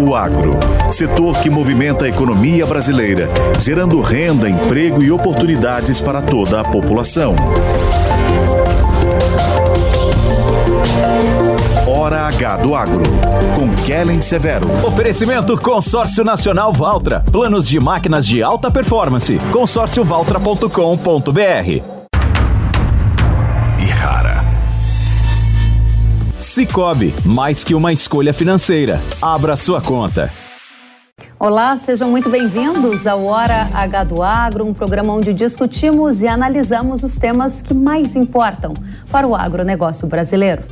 O agro, setor que movimenta a economia brasileira, gerando renda, emprego e oportunidades para toda a população. Hora H do Agro, com Kellen Severo. Oferecimento Consórcio Nacional Valtra. Planos de máquinas de alta performance. consórciovaltra.com.br. Cicobi, mais que uma escolha financeira. Abra sua conta. Olá, sejam muito bem-vindos ao Hora H do Agro, um programa onde discutimos e analisamos os temas que mais importam para o agronegócio brasileiro.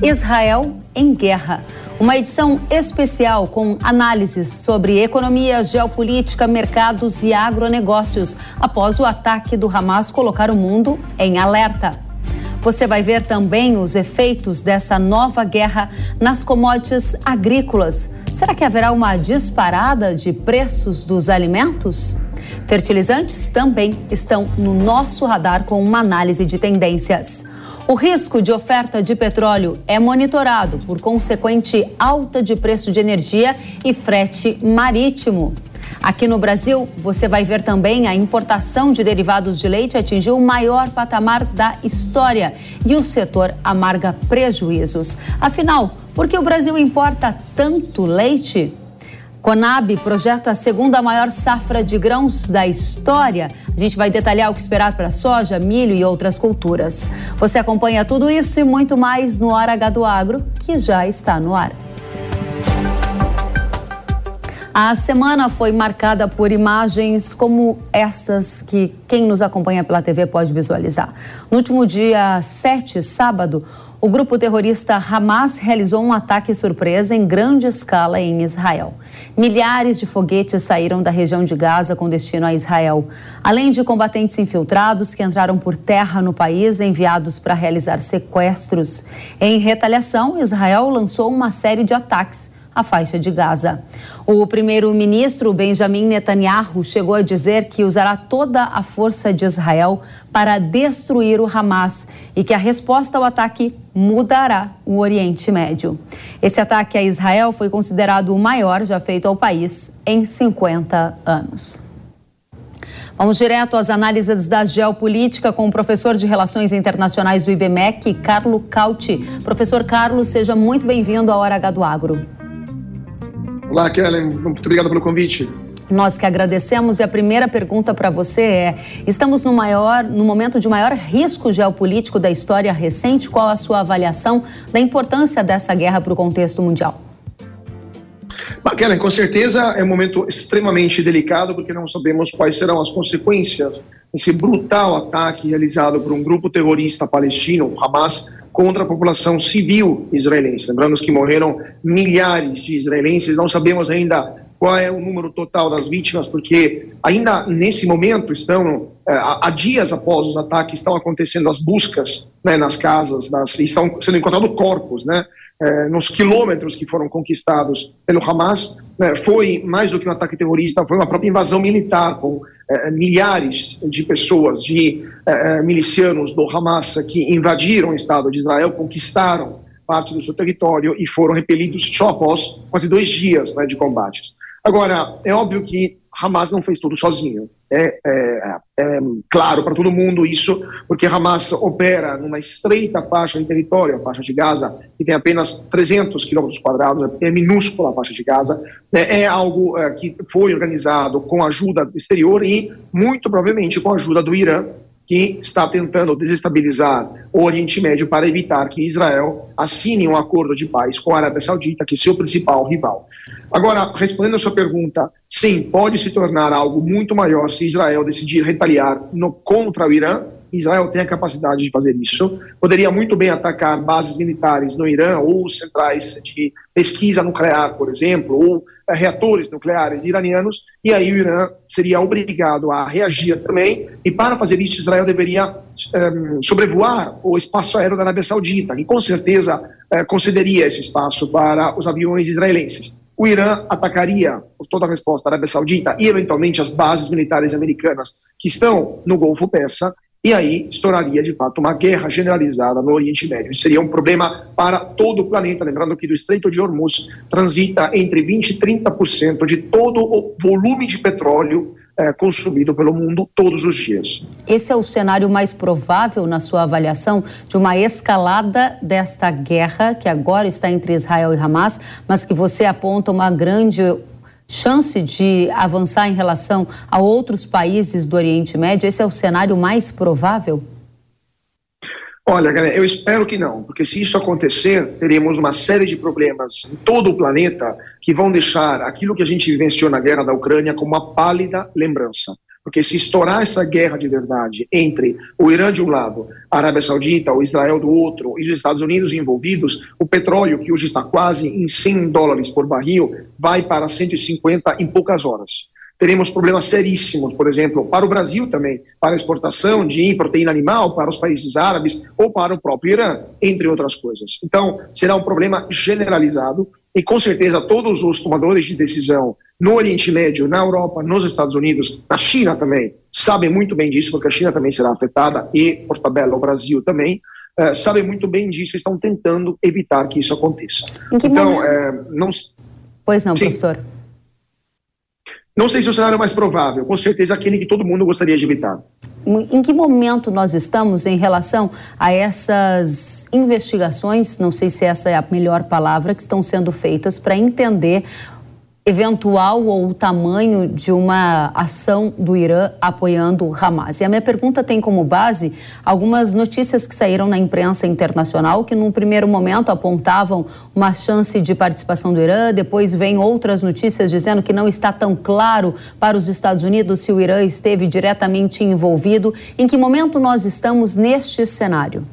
Israel em Guerra. Uma edição especial com análises sobre economia, geopolítica, mercados e agronegócios após o ataque do Hamas colocar o mundo em alerta. Você vai ver também os efeitos dessa nova guerra nas commodities agrícolas. Será que haverá uma disparada de preços dos alimentos? Fertilizantes também estão no nosso radar com uma análise de tendências. O risco de oferta de petróleo é monitorado por consequente alta de preço de energia e frete marítimo. Aqui no Brasil, você vai ver também a importação de derivados de leite atingiu o maior patamar da história e o setor amarga prejuízos. Afinal, por que o Brasil importa tanto leite? Conab projeta a segunda maior safra de grãos da história. A gente vai detalhar o que esperar para soja, milho e outras culturas. Você acompanha tudo isso e muito mais no Hora H do Agro, que já está no ar. A semana foi marcada por imagens como essas que quem nos acompanha pela TV pode visualizar. No último dia 7, sábado, o grupo terrorista Hamas realizou um ataque surpresa em grande escala em Israel. Milhares de foguetes saíram da região de Gaza com destino a Israel, além de combatentes infiltrados que entraram por terra no país enviados para realizar sequestros. Em retaliação, Israel lançou uma série de ataques a faixa de Gaza. O primeiro-ministro Benjamin Netanyahu chegou a dizer que usará toda a força de Israel para destruir o Hamas e que a resposta ao ataque mudará o Oriente Médio. Esse ataque a Israel foi considerado o maior já feito ao país em 50 anos. Vamos direto às análises da geopolítica com o professor de Relações Internacionais do IBMEC, Carlo Cauti. Professor Carlos, seja muito bem-vindo à Hora H do Agro. Olá, Kellen. Muito obrigado pelo convite. Nós que agradecemos e a primeira pergunta para você é: estamos no maior, no momento de maior risco geopolítico da história recente. Qual a sua avaliação da importância dessa guerra para o contexto mundial? Kellen, com certeza é um momento extremamente delicado porque não sabemos quais serão as consequências desse brutal ataque realizado por um grupo terrorista palestino, Hamas, contra a população civil israelense. Lembrando que morreram milhares de israelenses, não sabemos ainda qual é o número total das vítimas, porque ainda nesse momento estão, é, há dias após os ataques, estão acontecendo as buscas né, nas casas, nas, estão sendo encontrados corpos, né, é, nos quilômetros que foram conquistados pelo Hamas. Né, foi mais do que um ataque terrorista, foi uma própria invasão militar, com é, milhares de pessoas, de é, milicianos do Hamas que invadiram o Estado de Israel, conquistaram parte do seu território e foram repelidos só após quase dois dias né, de combates. Agora, é óbvio que Hamas não fez tudo sozinho. É, é, é claro para todo mundo isso, porque Hamas opera numa estreita faixa de território, a faixa de Gaza, que tem apenas 300 quilômetros quadrados, é minúscula a faixa de Gaza. É, é algo é, que foi organizado com ajuda exterior e, muito provavelmente, com a ajuda do Irã, que está tentando desestabilizar o Oriente Médio para evitar que Israel assine um acordo de paz com a Arábia Saudita, que é seu principal rival. Agora, respondendo a sua pergunta, sim, pode se tornar algo muito maior se Israel decidir retaliar no, contra o Irã. Israel tem a capacidade de fazer isso. Poderia muito bem atacar bases militares no Irã ou centrais de pesquisa nuclear, por exemplo, ou é, reatores nucleares iranianos, e aí o Irã seria obrigado a reagir também, e para fazer isso, Israel deveria um, sobrevoar o espaço aéreo da Arábia Saudita, que com certeza uh, concederia esse espaço para os aviões israelenses. O Irã atacaria, toda a resposta, a Arábia Saudita e, eventualmente, as bases militares americanas que estão no Golfo Persa, e aí estouraria de fato uma guerra generalizada no Oriente Médio. Isso seria um problema para todo o planeta. Lembrando que do Estreito de Hormuz transita entre 20% e 30% de todo o volume de petróleo é, consumido pelo mundo todos os dias. Esse é o cenário mais provável, na sua avaliação, de uma escalada desta guerra que agora está entre Israel e Hamas, mas que você aponta uma grande chance de avançar em relação a outros países do Oriente Médio? Esse é o cenário mais provável? Olha, galera, eu espero que não, porque se isso acontecer, teremos uma série de problemas em todo o planeta que vão deixar aquilo que a gente vivenciou na guerra da Ucrânia como uma pálida lembrança. Porque se estourar essa guerra de verdade entre o Irã de um lado, a Arábia Saudita, o Israel do outro e os Estados Unidos envolvidos, o petróleo, que hoje está quase em 100 dólares por barril, vai para 150 em poucas horas. Teremos problemas seríssimos, por exemplo, para o Brasil também, para a exportação de proteína animal para os países árabes ou para o próprio Irã, entre outras coisas. Então, será um problema generalizado e com certeza todos os tomadores de decisão no Oriente Médio, na Europa, nos Estados Unidos, na China também, sabem muito bem disso, porque a China também será afetada e, por tabela, o Brasil também, uh, sabem muito bem disso e estão tentando evitar que isso aconteça. então, uh, não... Pois não, Sim. professor. Não sei se é o cenário mais provável, com certeza aquele que todo mundo gostaria de evitar. Em que momento nós estamos em relação a essas investigações, não sei se essa é a melhor palavra, que estão sendo feitas para entender eventual ou o tamanho de uma ação do Irã apoiando Hamas. E a minha pergunta tem como base algumas notícias que saíram na imprensa internacional que num primeiro momento apontavam uma chance de participação do Irã, depois vem outras notícias dizendo que não está tão claro para os Estados Unidos se o Irã esteve diretamente envolvido. Em que momento nós estamos neste cenário?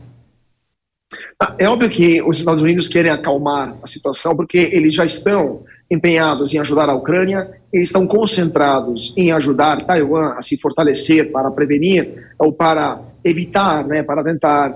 É óbvio que os Estados Unidos querem acalmar a situação porque eles já estão empenhados em ajudar a Ucrânia, eles estão concentrados em ajudar Taiwan a se fortalecer para prevenir ou para evitar, né, para tentar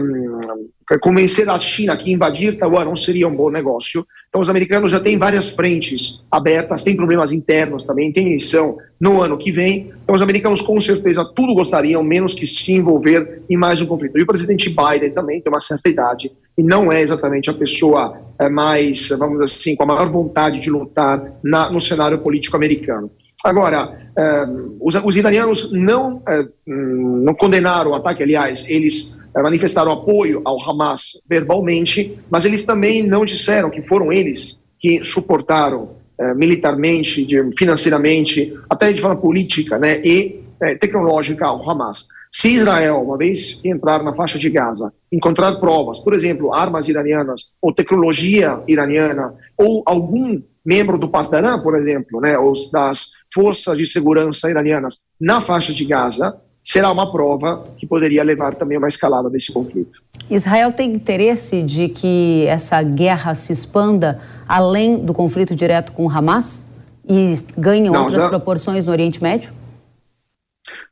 um, convencer a China que invadir Taiwan não seria um bom negócio. Então, os americanos já têm várias frentes abertas, têm problemas internos também, tem eleição no ano que vem. Então, os americanos com certeza tudo gostariam, menos que se envolver em mais um conflito. E o presidente Biden também tem uma certa idade e não é exatamente a pessoa é, mais, vamos dizer assim, com a maior vontade de lutar na, no cenário político americano. Agora, é, os, os, iranianos não, é, não condenaram o ataque, aliás, eles manifestaram apoio ao Hamas verbalmente, mas eles também não disseram que foram eles que suportaram militarmente, financeiramente, até de forma política né, e tecnológica ao Hamas. Se Israel, uma vez entrar na faixa de Gaza, encontrar provas, por exemplo, armas iranianas ou tecnologia iraniana ou algum membro do Pasdaran, por exemplo, né, ou das forças de segurança iranianas na faixa de Gaza, será uma prova que poderia levar também a uma escalada desse conflito. Israel tem interesse de que essa guerra se expanda além do conflito direto com o Hamas e ganhe Não, outras já... proporções no Oriente Médio?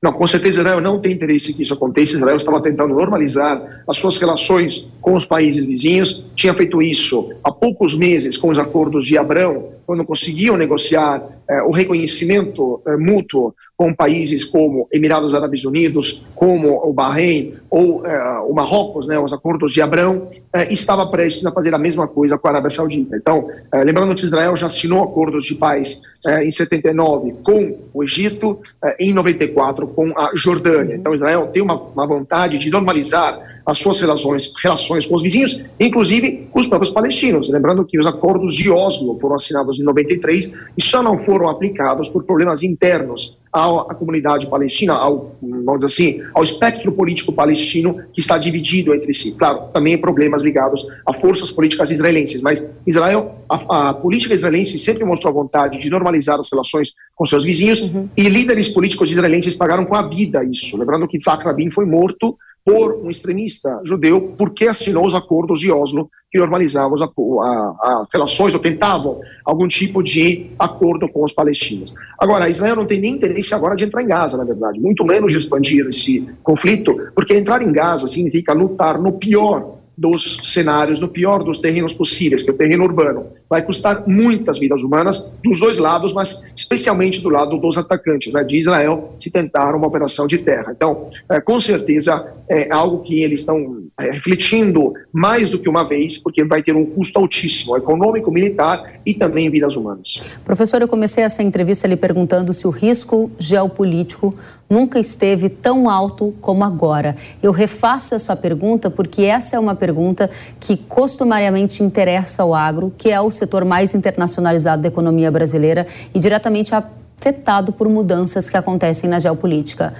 Não, com certeza Israel não tem interesse que isso aconteça. Israel estava tentando normalizar as suas relações com os países vizinhos. Tinha feito isso há poucos meses com os acordos de Abrão, quando conseguiam negociar eh, o reconhecimento eh, mútuo com países como Emirados Árabes Unidos, como o Bahrein ou eh, o Marrocos, né, os acordos de Abrão, eh, estava prestes a fazer a mesma coisa com a Arábia Saudita. Então, eh, lembrando que Israel já assinou acordos de paz em 79 com o Egito, em 94 com a Jordânia. Então, Israel tem uma, uma vontade de normalizar as suas relações, relações com os vizinhos, inclusive com os próprios palestinos. Lembrando que os acordos de Oslo foram assinados em 93 e só não foram aplicados por problemas internos à, comunidade palestina, ao, vamos dizer assim, ao espectro político palestino que está dividido entre si. Claro, também problemas ligados a forças políticas israelenses, mas Israel, a, a política israelense sempre mostrou a vontade de normalizar as relações com seus vizinhos uhum. e líderes políticos israelenses pagaram com a vida isso. Lembrando que Isaac Rabin foi morto por um extremista judeu porque assinou os acordos de Oslo que normalizavam as, relações ou tentavam algum tipo de acordo com os palestinos. Agora, Israel não tem nem interesse agora de entrar em Gaza, na verdade, muito menos de expandir esse conflito, porque entrar em Gaza significa lutar no pior dos cenários, no pior dos terrenos possíveis, que é o terreno urbano. Vai custar muitas vidas humanas dos dois lados, mas especialmente do lado dos atacantes, né, de Israel, se tentar uma operação de terra. Então, é, com certeza, é algo que eles estão é, refletindo mais do que uma vez, porque vai ter um custo altíssimo, econômico, militar e também vidas humanas. Professor, eu comecei essa entrevista lhe perguntando se o risco geopolítico nunca esteve tão alto como agora. Eu refaço essa pergunta porque essa é uma pergunta que costumariamente interessa ao agro, que é o setor mais internacionalizado da economia brasileira e diretamente afetado por mudanças que acontecem na geopolítica.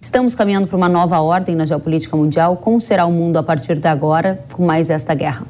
Estamos caminhando para uma nova ordem na geopolítica mundial. Como será o mundo a partir de agora com mais esta guerra?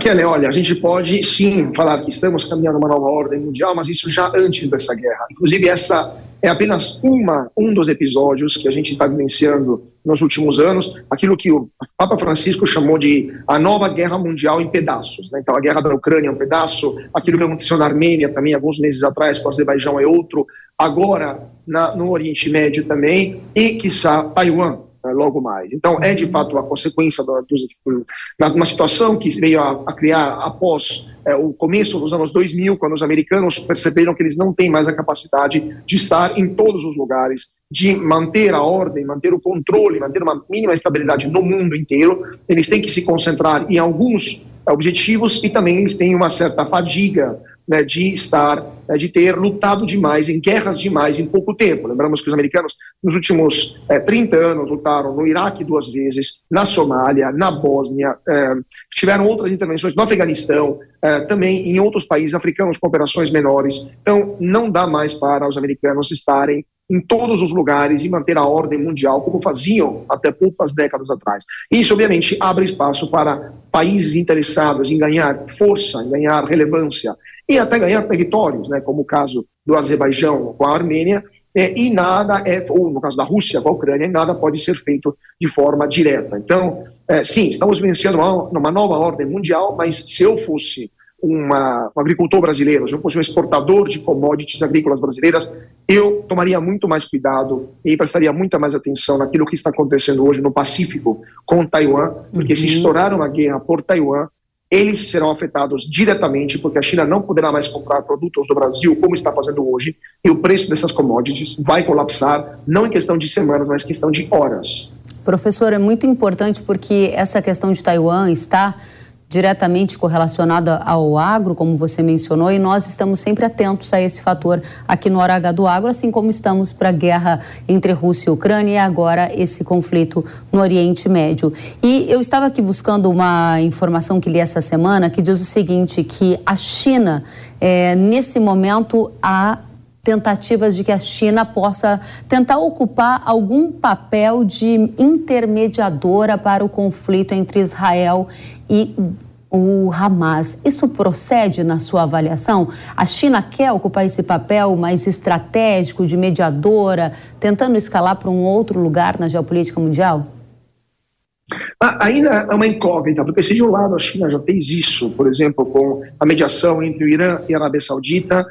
Kelly, olha, a gente pode sim falar que estamos caminhando uma nova ordem mundial, mas isso já antes dessa guerra. Inclusive, essa é apenas uma, um dos episódios que a gente está vivenciando nos últimos anos, aquilo que o Papa Francisco chamou de a nova guerra mundial em pedaços. Né? Então, a guerra da Ucrânia é um pedaço, aquilo que aconteceu na Armênia também, alguns meses atrás, com o Azerbaijão é outro, agora na, no Oriente Médio também, e, quiçá, Taiwan, né, logo mais. Então, é de fato a consequência de uma situação que veio a, a criar após é, o começo dos anos 2000, quando os americanos perceberam que eles não têm mais a capacidade de estar em todos os lugares, de manter a ordem, manter o controle, manter uma mínima estabilidade no mundo inteiro. Eles têm que se concentrar em alguns objetivos e também eles têm uma certa fadiga né, de estar, né, de ter lutado demais, em guerras demais em pouco tempo. Lembramos que os americanos, nos últimos é, 30 anos, lutaram no Iraque duas vezes, na Somália, na Bósnia, é, tiveram outras intervenções no Afeganistão, é, também em outros países africanos com operações menores. Então, não dá mais para os americanos estarem em todos os lugares e manter a ordem mundial como faziam até poucas décadas atrás. Isso, obviamente, abre espaço para países interessados em ganhar força, em ganhar relevância e até ganhar territórios, né, como o caso do Azerbaijão com a Armênia, é, e nada é, ou no caso da Rússia com a Ucrânia, nada pode ser feito de forma direta. Então, é, sim, estamos vencendo uma, uma, nova ordem mundial, mas se eu fosse uma, um agricultor brasileiro, se eu fosse um exportador de commodities agrícolas brasileiras, eu tomaria muito mais cuidado e prestaria muita mais atenção naquilo que está acontecendo hoje no Pacífico com Taiwan, porque uhum. se estourar uma guerra por Taiwan, eles serão afetados diretamente, porque a China não poderá mais comprar produtos do Brasil como está fazendo hoje, e o preço dessas commodities vai colapsar, não em questão de semanas, mas em questão de horas. Professor, é muito importante porque essa questão de Taiwan está diretamente correlacionada ao agro, como você mencionou, e nós estamos sempre atentos a esse fator aqui no Hora do Agro, assim como estamos para a guerra entre Rússia e Ucrânia e agora esse conflito no Oriente Médio. E eu estava aqui buscando uma informação que li essa semana que diz o seguinte, que a China, é, nesse momento, há tentativas de que a China possa tentar ocupar algum papel de intermediadora para o conflito entre Israel e o Hamas. Isso procede na sua avaliação? A China quer ocupar esse papel mais estratégico de mediadora, tentando escalar para um outro lugar na geopolítica mundial? Ah, ainda é uma incógnita, porque se de um lado a China já fez isso, por exemplo, com a mediação entre o Irã e a Arábia Saudita,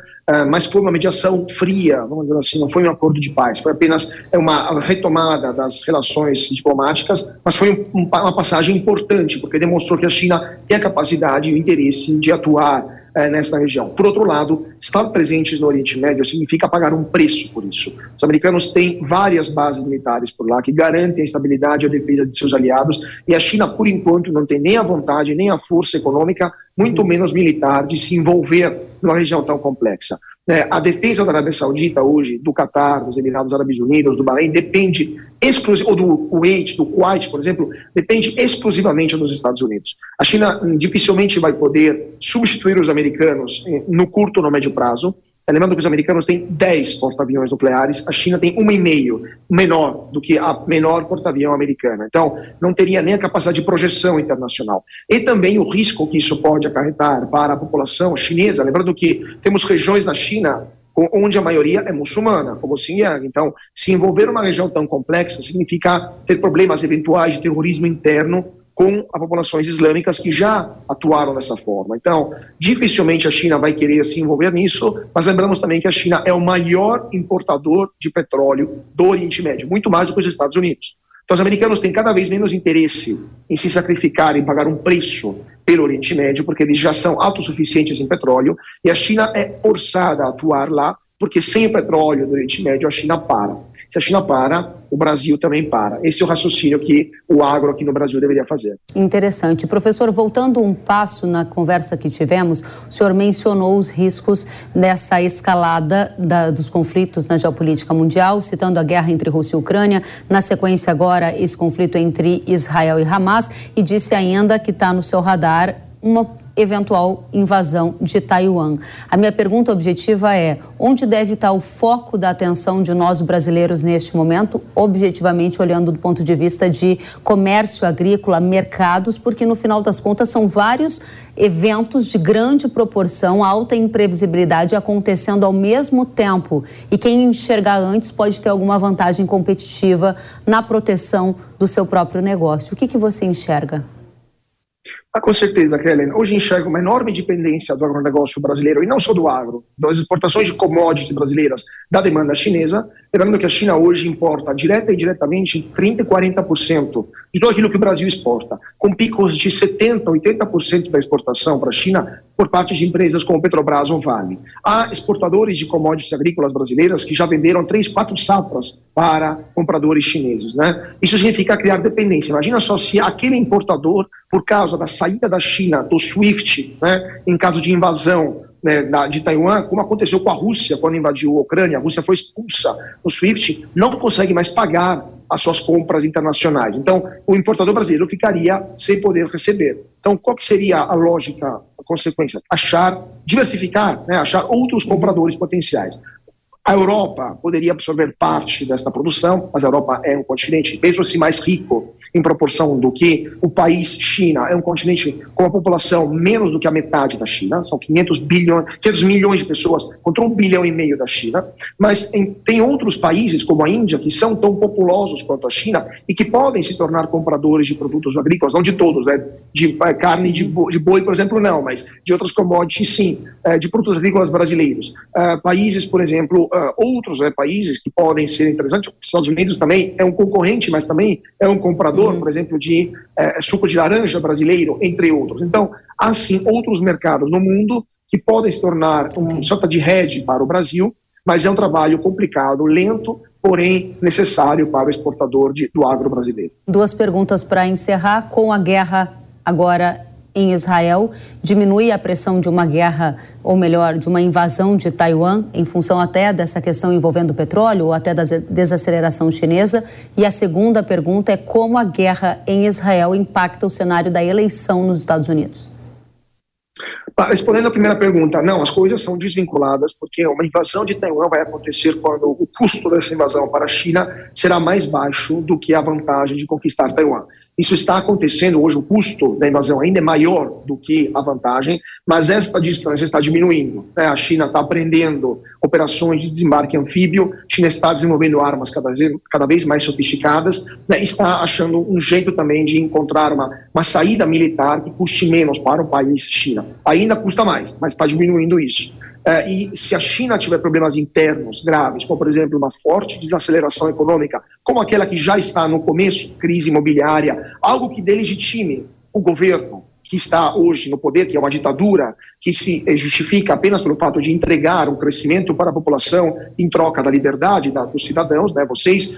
mas foi uma mediação fria, vamos dizer assim, não foi um acordo de paz, foi apenas uma retomada das relações diplomáticas, mas foi uma passagem importante, porque demonstrou que a China tem a capacidade e o interesse de atuar é, nesta região. Por outro lado, estar presentes no Oriente Médio significa pagar um preço por isso. Os americanos têm várias bases militares por lá que garantem a estabilidade e a defesa de seus aliados, e a China, por enquanto, não tem nem a vontade, nem a força econômica, muito menos militar, de se envolver numa região tão complexa. É, a defesa da Arábia Saudita hoje, do Catar, dos Emirados Árabes Unidos, do Bahrein, depende exclusivamente, ou do Kuwait, do Kuwait, por exemplo, depende exclusivamente dos Estados Unidos. A China dificilmente vai poder substituir os americanos eh, no curto ou no médio prazo, lembrando que os americanos têm 10 porta-aviões nucleares, a China tem uma e meio, menor do que a menor porta-avião americana. Então, não teria nem a capacidade de projeção internacional. E também o risco que isso pode acarretar para a população chinesa. Lembrando que temos regiões na China onde a maioria é muçulmana, como Xinjiang. Então, se envolver uma região tão complexa significa ter problemas eventuais de terrorismo interno com as populações islâmicas que já atuaram dessa forma. Então, dificilmente a China vai querer se envolver nisso, mas lembramos também que a China é o maior importador de petróleo do Oriente Médio, muito mais do que os Estados Unidos. Então, os americanos têm cada vez menos interesse em se sacrificar, em pagar um preço pelo Oriente Médio, porque eles já são autossuficientes em petróleo, e a China é forçada a atuar lá, porque sem o petróleo do Oriente Médio a China para. Se a China para, o Brasil também para. Esse é o raciocínio que o agro aqui no Brasil deveria fazer. Interessante. Professor, voltando um passo na conversa que tivemos, o senhor mencionou os riscos dessa escalada da, dos conflitos na geopolítica mundial, citando a guerra entre Rússia e Ucrânia, na sequência agora esse conflito entre Israel e Hamas, e disse ainda que está no seu radar uma eventual invasão de Taiwan. A minha pergunta objetiva é: onde deve estar o foco da atenção de nós brasileiros neste momento, objetivamente olhando do ponto de vista de comércio agrícola, mercados, porque no final das contas são vários eventos de grande proporção, alta imprevisibilidade acontecendo ao mesmo tempo. E quem enxergar antes pode ter alguma vantagem competitiva na proteção do seu próprio negócio. O que, que você enxerga? Ah, com certeza, Kellen. Hoje enxergo uma enorme dependência do agronegócio brasileiro, e não só do agro, das exportações de commodities brasileiras da demanda chinesa, lembrando que a China hoje importa direta e indiretamente 30% e 40% de tudo aquilo que o Brasil exporta, com picos de 70%, 80% da exportação para a China por parte de empresas como Petrobras ou Vale. Há exportadores de commodities agrícolas brasileiras que já venderam três, quatro safras para compradores chineses. Né? Isso significa criar dependência. Imagina só se aquele importador, por causa da saída da China do SWIFT, né, em caso de invasão né, de Taiwan, como aconteceu com a Rússia quando invadiu a Ucrânia, a Rússia foi expulsa do SWIFT, não consegue mais pagar as suas compras internacionais. Então, o importador brasileiro ficaria sem poder receber. Então, qual que seria a lógica, a consequência? Achar, diversificar, né, achar outros compradores potenciais. A Europa poderia absorver parte desta produção, mas a Europa é um continente, mesmo assim mais rico em proporção do que o país China é um continente com uma população menos do que a metade da China, são 500, bilhões, 500 milhões de pessoas contra um bilhão e meio da China, mas em, tem outros países como a Índia que são tão populosos quanto a China e que podem se tornar compradores de produtos agrícolas, não de todos, né? de é, carne de boi, de boi, por exemplo, não, mas de outras commodities sim, é, de produtos agrícolas brasileiros. É, países, por exemplo, outros né, países que podem ser interessantes, os Estados Unidos também é um concorrente, mas também é um comprador uhum. por exemplo, de é, suco de laranja brasileiro, entre outros. Então, há sim outros mercados no mundo que podem se tornar um sorta de rede para o Brasil, mas é um trabalho complicado, lento, porém necessário para o exportador de, do agro brasileiro. Duas perguntas para encerrar. Com a guerra agora em Israel diminui a pressão de uma guerra, ou melhor, de uma invasão de Taiwan, em função até dessa questão envolvendo o petróleo ou até da desaceleração chinesa? E a segunda pergunta é como a guerra em Israel impacta o cenário da eleição nos Estados Unidos? Respondendo à primeira pergunta, não, as coisas são desvinculadas, porque uma invasão de Taiwan vai acontecer quando o custo dessa invasão para a China será mais baixo do que a vantagem de conquistar Taiwan. Isso está acontecendo hoje, o custo da invasão ainda é maior do que a vantagem, mas esta distância está diminuindo. Né? A China está aprendendo operações de desembarque anfíbio, a China está desenvolvendo armas cada vez, cada vez mais sofisticadas, né? está achando um jeito também de encontrar uma, uma saída militar que custe menos para o país China. Ainda custa mais, mas está diminuindo isso. É, e se a China tiver problemas internos graves, como por exemplo uma forte desaceleração econômica, como aquela que já está no começo, crise imobiliária, algo que delegitime o governo que está hoje no poder, que é uma ditadura, que se eh, justifica apenas pelo fato de entregar um crescimento para a população em troca da liberdade da, dos cidadãos, né? vocês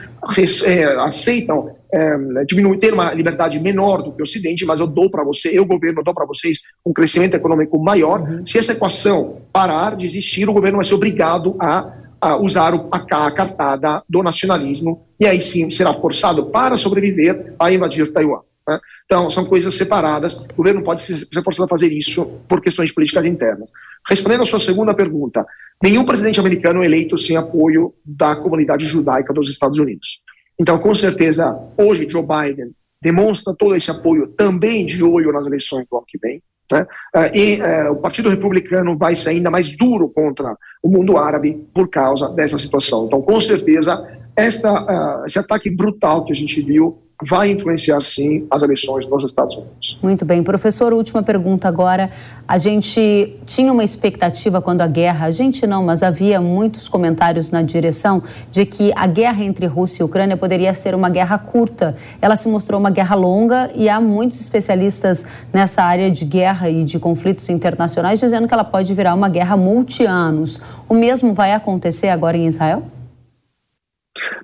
é, aceitam é, diminuir, ter uma liberdade menor do que o Ocidente, mas eu dou para você, eu, governo, dou para vocês um crescimento econômico maior. Uhum. Se essa equação parar de existir, o governo vai ser obrigado a, a usar a, a cartada do nacionalismo e aí sim será forçado para sobreviver a invadir Taiwan. Né? Então, são coisas separadas. O governo pode ser forçado a fazer isso por questões políticas internas. Respondendo à sua segunda pergunta, nenhum presidente americano é eleito sem apoio da comunidade judaica dos Estados Unidos. Então, com certeza, hoje Joe Biden demonstra todo esse apoio também de olho nas eleições do ano que vem. Né? Ah, e uh, o Partido Republicano vai ser ainda mais duro contra o mundo árabe por causa dessa situação. Então, com certeza, esta, uh, esse ataque brutal que a gente viu vai influenciar sim as eleições nos Estados Unidos. Muito bem. Professor, última pergunta agora. A gente tinha uma expectativa quando a guerra, a gente não, mas havia muitos comentários na direção de que a guerra entre Rússia e Ucrânia poderia ser uma guerra curta. Ela se mostrou uma guerra longa e há muitos especialistas nessa área de guerra e de conflitos internacionais dizendo que ela pode virar uma guerra multi-anos. O mesmo vai acontecer agora em Israel?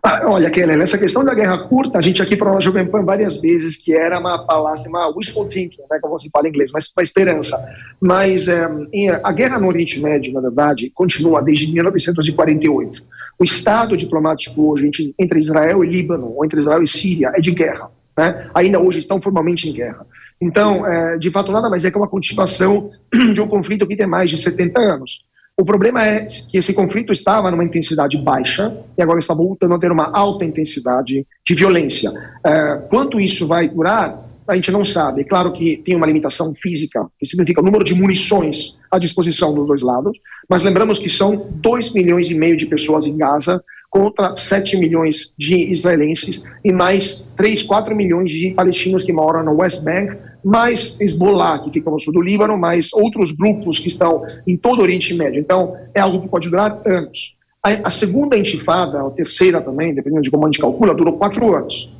Ah, olha, Kelly, nessa questão da guerra curta, a gente aqui falou na Jovem Pan várias vezes que era uma palavra, uma wishful thinking, né, como se fala em inglês, mas uma esperança. Mas é, a guerra no Oriente Médio, na verdade, continua desde 1948. O estado diplomático hoje entre Israel e Líbano, ou entre Israel e Síria, é de guerra. Né? Ainda hoje estão formalmente em guerra. Então, é, de fato, nada mais é que uma continuação de um conflito que tem mais de 70 anos. O problema é que esse conflito estava numa intensidade baixa e agora está voltando a ter uma alta intensidade de violência. É, quanto isso vai durar, a gente não sabe. É claro que tem uma limitação física, que significa o número de munições à disposição dos dois lados, mas lembramos que são 2 milhões e meio de pessoas em Gaza contra 7 milhões de israelenses e mais 3, 4 milhões de palestinos que moram no West Bank, mais Hezbollah, que fica no sul do Líbano, mais outros grupos que estão em todo o Oriente Médio. Então, é algo que pode durar anos. A, a segunda intifada, a terceira também, dependendo de como a gente calcula, durou quatro anos.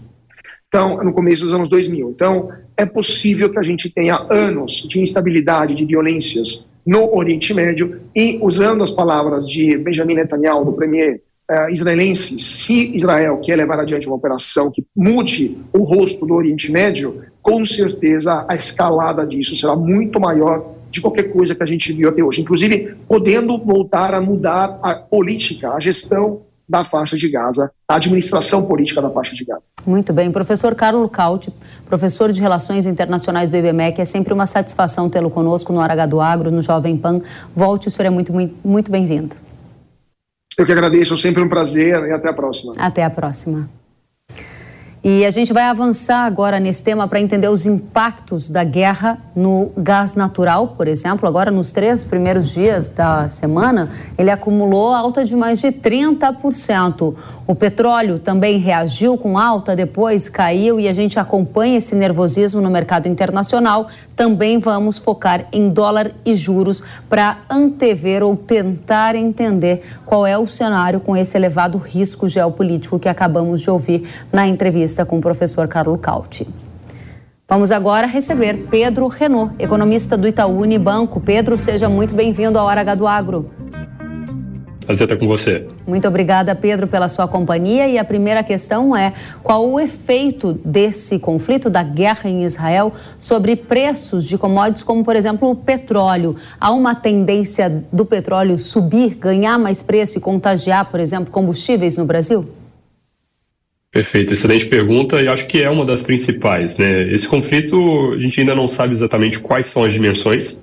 Então, no começo dos anos 2000. Então, é possível que a gente tenha anos de instabilidade, de violências no Oriente Médio e, usando as palavras de Benjamin Netanyahu, do premier uh, israelense, se Israel quer levar adiante uma operação que mude o rosto do Oriente Médio, com certeza a escalada disso será muito maior de qualquer coisa que a gente viu até hoje, inclusive podendo voltar a mudar a política, a gestão da faixa de Gaza, a administração política da faixa de Gaza. Muito bem. Professor Carlos Cauti, professor de Relações Internacionais do IBMEC, é sempre uma satisfação tê-lo conosco no Hora do Agro, no Jovem Pan. Volte, o senhor é muito, muito, muito bem-vindo. Eu que agradeço, sempre um prazer e até a próxima. Até a próxima. E a gente vai avançar agora nesse tema para entender os impactos da guerra no gás natural, por exemplo. Agora, nos três primeiros dias da semana, ele acumulou alta de mais de 30%. O petróleo também reagiu com alta, depois caiu e a gente acompanha esse nervosismo no mercado internacional. Também vamos focar em dólar e juros para antever ou tentar entender qual é o cenário com esse elevado risco geopolítico que acabamos de ouvir na entrevista com o professor Carlo Cauti. Vamos agora receber Pedro Renault, economista do Itaú Unibanco. Pedro, seja muito bem-vindo à Hora H do Agro. Prazer estar com você. Muito obrigada, Pedro, pela sua companhia. E a primeira questão é: qual o efeito desse conflito, da guerra em Israel, sobre preços de commodities, como, por exemplo, o petróleo? Há uma tendência do petróleo subir, ganhar mais preço e contagiar, por exemplo, combustíveis no Brasil? Perfeito, excelente pergunta e acho que é uma das principais. Né? Esse conflito, a gente ainda não sabe exatamente quais são as dimensões,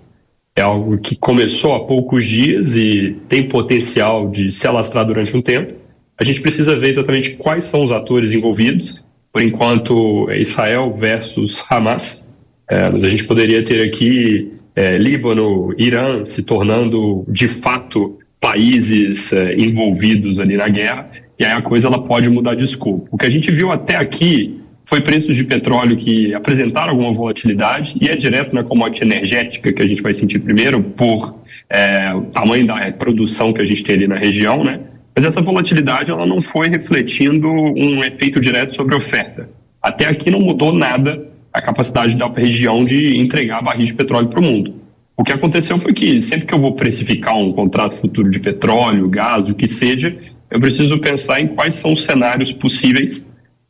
é algo que começou há poucos dias e tem potencial de se alastrar durante um tempo. A gente precisa ver exatamente quais são os atores envolvidos. Por enquanto, é Israel versus Hamas. É, mas a gente poderia ter aqui é, Líbano, Irã se tornando de fato países é, envolvidos ali na guerra. E aí a coisa ela pode mudar de escopo. O que a gente viu até aqui foi preços de petróleo que apresentaram alguma volatilidade e é direto na commodity energética que a gente vai sentir primeiro por é, o tamanho da produção que a gente tem ali na região, né? Mas essa volatilidade ela não foi refletindo um efeito direto sobre a oferta. Até aqui não mudou nada a capacidade da região de entregar barris de petróleo para o mundo. O que aconteceu foi que sempre que eu vou precificar um contrato futuro de petróleo, gás, o que seja, eu preciso pensar em quais são os cenários possíveis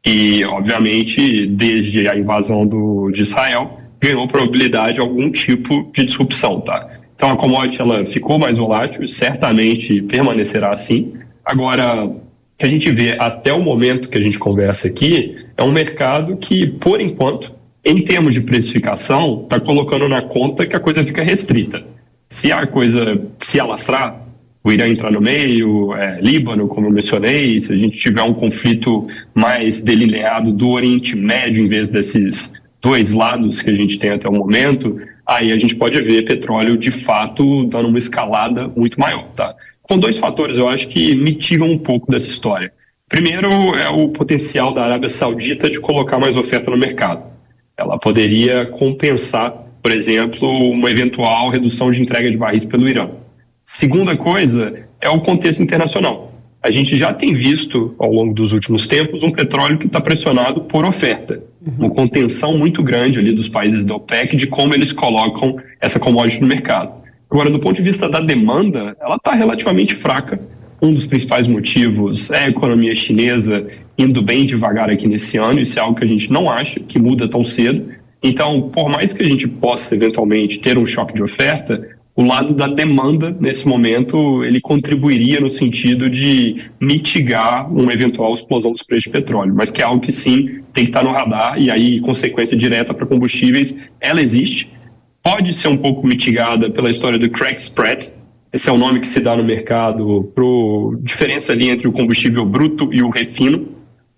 e, obviamente, desde a invasão do, de Israel, ganhou probabilidade de algum tipo de disrupção, tá? Então a commodity ela ficou mais volátil, certamente permanecerá assim. Agora, o que a gente vê até o momento que a gente conversa aqui é um mercado que, por enquanto, em termos de precificação, está colocando na conta que a coisa fica restrita. Se a coisa se alastrar, o Irã entrar no meio, é, Líbano, como eu mencionei, se a gente tiver um conflito mais delineado do Oriente Médio, em vez desses dois lados que a gente tem até o momento, aí a gente pode ver petróleo de fato dando uma escalada muito maior, tá? Com dois fatores, eu acho que mitigam um pouco dessa história. Primeiro é o potencial da Arábia Saudita de colocar mais oferta no mercado. Ela poderia compensar, por exemplo, uma eventual redução de entrega de barris pelo Irã. Segunda coisa é o contexto internacional. A gente já tem visto, ao longo dos últimos tempos, um petróleo que está pressionado por oferta. Uma contenção muito grande ali dos países da OPEC de como eles colocam essa commodity no mercado. Agora, do ponto de vista da demanda, ela está relativamente fraca um dos principais motivos é a economia chinesa indo bem devagar aqui nesse ano. Isso é algo que a gente não acha que muda tão cedo. Então, por mais que a gente possa eventualmente ter um choque de oferta, o lado da demanda nesse momento ele contribuiria no sentido de mitigar uma eventual explosão dos preços de petróleo, mas que é algo que sim tem que estar no radar e aí consequência direta para combustíveis ela existe. Pode ser um pouco mitigada pela história do crack spread, esse é o nome que se dá no mercado para diferença ali entre o combustível bruto e o refino.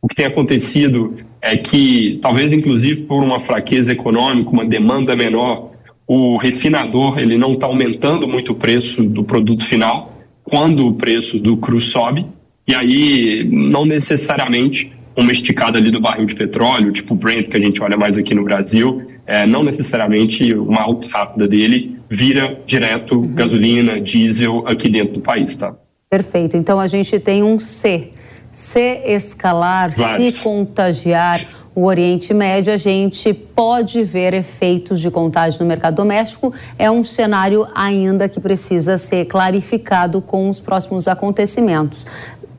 O que tem acontecido é que, talvez inclusive por uma fraqueza econômica, uma demanda menor, o refinador ele não está aumentando muito o preço do produto final quando o preço do cru sobe. E aí, não necessariamente uma esticada ali do barril de petróleo, tipo Brent, que a gente olha mais aqui no Brasil, é, não necessariamente uma alta rápida dele vira direto uhum. gasolina, diesel aqui dentro do país, tá? Perfeito. Então a gente tem um C. Se escalar, Vários. se contagiar o Oriente Médio, a gente pode ver efeitos de contágio no mercado doméstico. É um cenário ainda que precisa ser clarificado com os próximos acontecimentos.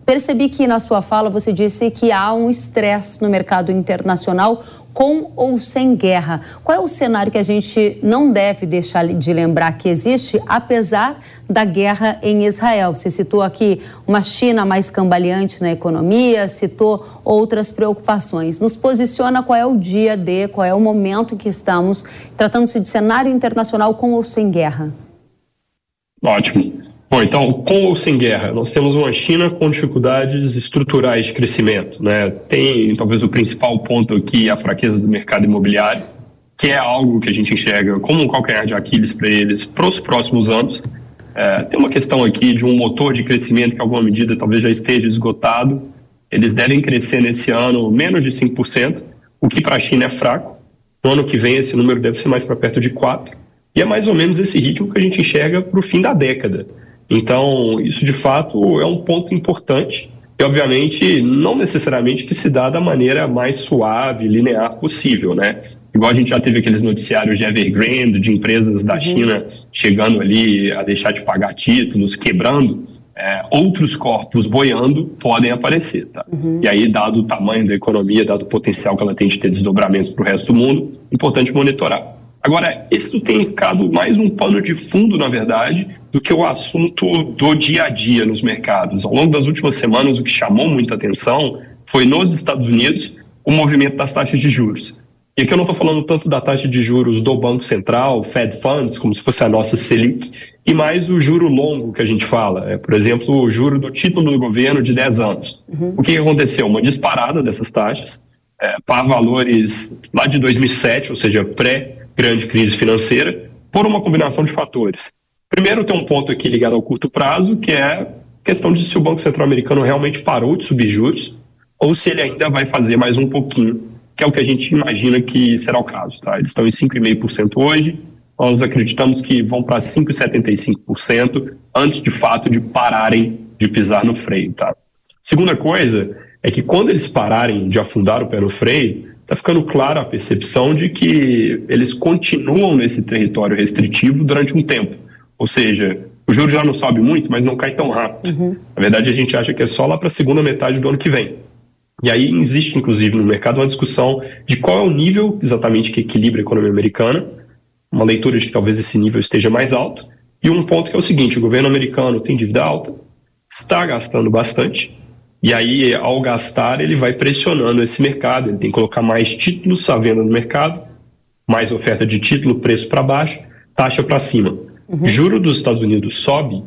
Percebi que na sua fala você disse que há um estresse no mercado internacional com ou sem guerra. Qual é o cenário que a gente não deve deixar de lembrar que existe, apesar da guerra em Israel? Você citou aqui uma China mais cambaleante na economia, citou outras preocupações. Nos posiciona qual é o dia de, qual é o momento em que estamos, tratando-se de cenário internacional com ou sem guerra? Ótimo. Bom, então, com ou sem guerra, nós temos uma China com dificuldades estruturais de crescimento. Né? Tem, talvez, o principal ponto aqui, a fraqueza do mercado imobiliário, que é algo que a gente enxerga como um calcanhar de Aquiles para eles para os próximos anos. É, tem uma questão aqui de um motor de crescimento que, alguma medida, talvez já esteja esgotado. Eles devem crescer nesse ano menos de 5%, o que para a China é fraco. No ano que vem, esse número deve ser mais para perto de 4%. E é mais ou menos esse ritmo que a gente enxerga para o fim da década. Então, isso de fato é um ponto importante e, obviamente, não necessariamente que se dá da maneira mais suave, linear possível, né? Igual a gente já teve aqueles noticiários de Evergrande, de empresas da uhum. China chegando ali a deixar de pagar títulos, quebrando, é, outros corpos boiando podem aparecer, tá? Uhum. E aí, dado o tamanho da economia, dado o potencial que ela tem de ter desdobramentos para o resto do mundo, importante monitorar. Agora, isso tem ficado mais um pano de fundo, na verdade, do que o assunto do dia a dia nos mercados. Ao longo das últimas semanas, o que chamou muita atenção foi nos Estados Unidos o movimento das taxas de juros. E aqui eu não estou falando tanto da taxa de juros do Banco Central, Fed Funds, como se fosse a nossa Selic, e mais o juro longo que a gente fala. É, por exemplo, o juro do título do governo de 10 anos. Uhum. O que aconteceu? Uma disparada dessas taxas é, para valores lá de 2007, ou seja, pré grande crise financeira por uma combinação de fatores. Primeiro, tem um ponto aqui ligado ao curto prazo, que é a questão de se o Banco Central Americano realmente parou de subir juros ou se ele ainda vai fazer mais um pouquinho, que é o que a gente imagina que será o caso. Tá? Eles estão em 5,5% hoje, nós acreditamos que vão para 5,75% antes de fato de pararem de pisar no freio. Tá? Segunda coisa é que quando eles pararem de afundar o pé no freio, está ficando clara a percepção de que eles continuam nesse território restritivo durante um tempo. Ou seja, o juro já não sobe muito, mas não cai tão rápido. Uhum. Na verdade, a gente acha que é só lá para a segunda metade do ano que vem. E aí existe, inclusive, no mercado uma discussão de qual é o nível exatamente que equilibra a economia americana, uma leitura de que talvez esse nível esteja mais alto, e um ponto que é o seguinte: o governo americano tem dívida alta, está gastando bastante, e aí, ao gastar, ele vai pressionando esse mercado, ele tem que colocar mais títulos à venda no mercado, mais oferta de título, preço para baixo, taxa para cima. Uhum. Juro dos Estados Unidos sobe,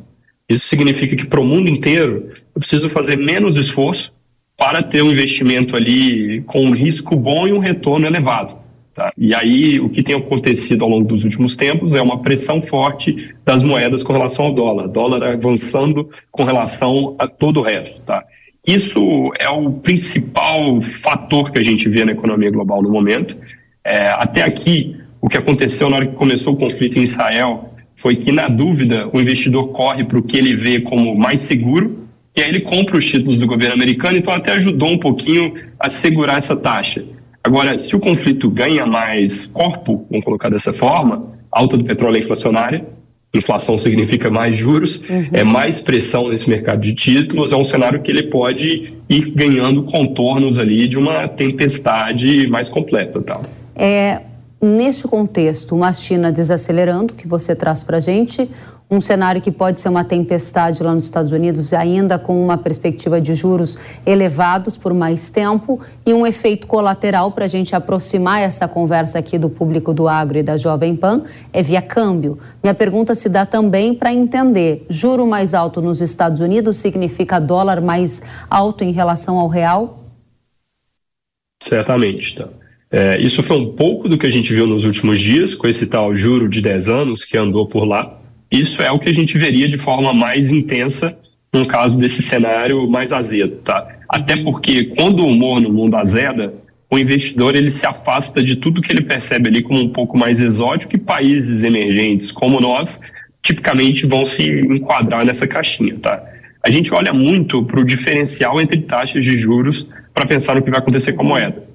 isso significa que para o mundo inteiro eu preciso fazer menos esforço para ter um investimento ali com um risco bom e um retorno elevado. Tá? E aí, o que tem acontecido ao longo dos últimos tempos é uma pressão forte das moedas com relação ao dólar, dólar avançando com relação a todo o resto. Tá? Isso é o principal fator que a gente vê na economia global no momento. É, até aqui, o que aconteceu na hora que começou o conflito em Israel foi que, na dúvida, o investidor corre para o que ele vê como mais seguro e aí ele compra os títulos do governo americano, então até ajudou um pouquinho a segurar essa taxa. Agora, se o conflito ganha mais corpo, vamos colocar dessa forma, alta do petróleo inflacionária, inflação significa mais juros, uhum. é mais pressão nesse mercado de títulos, é um cenário que ele pode ir ganhando contornos ali de uma tempestade mais completa. Tá? É, neste contexto, uma China desacelerando, que você traz para a gente, um cenário que pode ser uma tempestade lá nos Estados Unidos, ainda com uma perspectiva de juros elevados por mais tempo e um efeito colateral para a gente aproximar essa conversa aqui do público do agro e da Jovem Pan é via câmbio. Minha pergunta se dá também para entender: juro mais alto nos Estados Unidos significa dólar mais alto em relação ao real? Certamente, tá. É, isso foi um pouco do que a gente viu nos últimos dias, com esse tal juro de 10 anos que andou por lá. Isso é o que a gente veria de forma mais intensa no caso desse cenário mais azedo, tá? Até porque quando o humor no mundo azeda, o investidor ele se afasta de tudo que ele percebe ali como um pouco mais exótico e países emergentes como nós tipicamente vão se enquadrar nessa caixinha, tá? A gente olha muito para o diferencial entre taxas de juros para pensar no que vai acontecer com a moeda.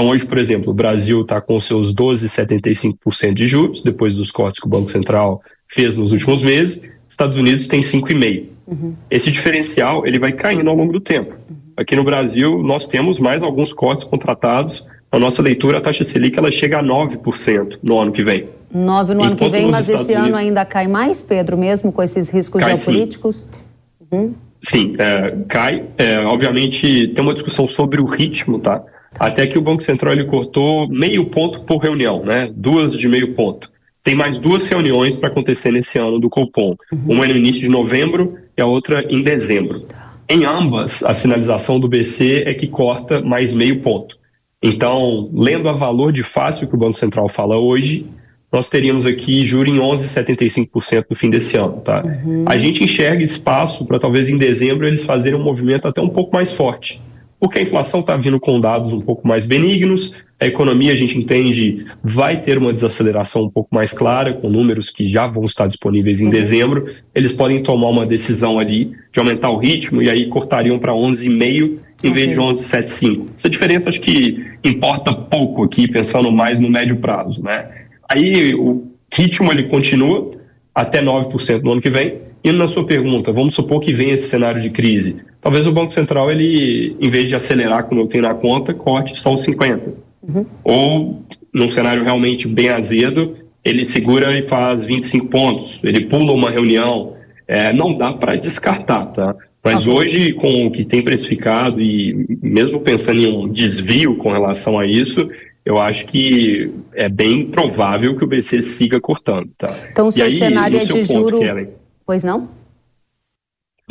Então, hoje, por exemplo, o Brasil está com seus 12,75% de juros, depois dos cortes que o Banco Central fez nos últimos meses. Estados Unidos tem 5,5%. Uhum. Esse diferencial ele vai caindo ao longo do tempo. Aqui no Brasil, nós temos mais alguns cortes contratados. A nossa leitura, a taxa Selic, ela chega a 9% no ano que vem. 9 no Enquanto ano que vem, mas esse Unidos... ano ainda cai mais, Pedro, mesmo com esses riscos cai, geopolíticos? Sim. Uhum. Sim, é, cai. É, obviamente, tem uma discussão sobre o ritmo, tá? Até que o Banco Central ele cortou meio ponto por reunião, né? Duas de meio ponto. Tem mais duas reuniões para acontecer nesse ano do Copom. Uhum. Uma é no início de novembro e a outra em dezembro. Em ambas, a sinalização do BC é que corta mais meio ponto. Então, lendo a valor de fácil que o Banco Central fala hoje, nós teríamos aqui juro em 11,75% no fim desse ano. Tá? Uhum. A gente enxerga espaço para talvez em dezembro eles fazerem um movimento até um pouco mais forte porque a inflação está vindo com dados um pouco mais benignos, a economia, a gente entende, vai ter uma desaceleração um pouco mais clara, com números que já vão estar disponíveis em uhum. dezembro. Eles podem tomar uma decisão ali de aumentar o ritmo e aí cortariam para 11,5 em vez de 11,75. Essa diferença acho que importa pouco aqui, pensando mais no médio prazo. Né? Aí o ritmo ele continua até 9% no ano que vem. E na sua pergunta, vamos supor que venha esse cenário de crise talvez o Banco Central, ele, em vez de acelerar, como eu tenho na conta, corte só os 50. Uhum. Ou, num cenário realmente bem azedo, ele segura e faz 25 pontos, ele pula uma reunião. É, não dá para descartar, tá? Mas ah, hoje, com o que tem precificado e mesmo pensando em um desvio com relação a isso, eu acho que é bem provável que o BC siga cortando, tá? Então, o seu aí, cenário é de juro... Kellen, pois não?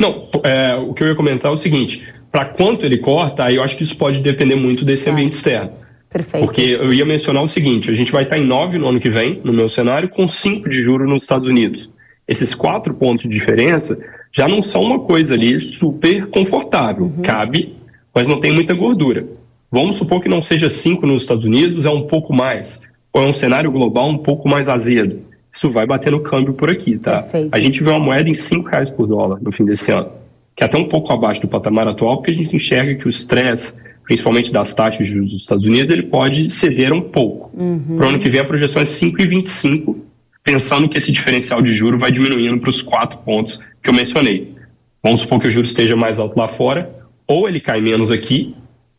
Não, é, o que eu ia comentar é o seguinte: para quanto ele corta, aí eu acho que isso pode depender muito desse tá. ambiente externo. Perfeito. Porque eu ia mencionar o seguinte: a gente vai estar em 9 no ano que vem, no meu cenário, com 5 de juros nos Estados Unidos. Esses quatro pontos de diferença já não são uma coisa ali super confortável. Uhum. Cabe, mas não tem muita gordura. Vamos supor que não seja 5 nos Estados Unidos, é um pouco mais. Ou é um cenário global um pouco mais azedo isso vai bater no câmbio por aqui, tá? Perfeito. A gente vê uma moeda em cinco reais por dólar no fim desse ano, que é até um pouco abaixo do patamar atual, porque a gente enxerga que o estresse, principalmente das taxas de juros dos Estados Unidos, ele pode ceder um pouco. Uhum. Para o ano que vem a projeção é 5,25, pensando que esse diferencial de juro vai diminuindo para os quatro pontos que eu mencionei. Vamos supor que o juro esteja mais alto lá fora, ou ele cai menos aqui,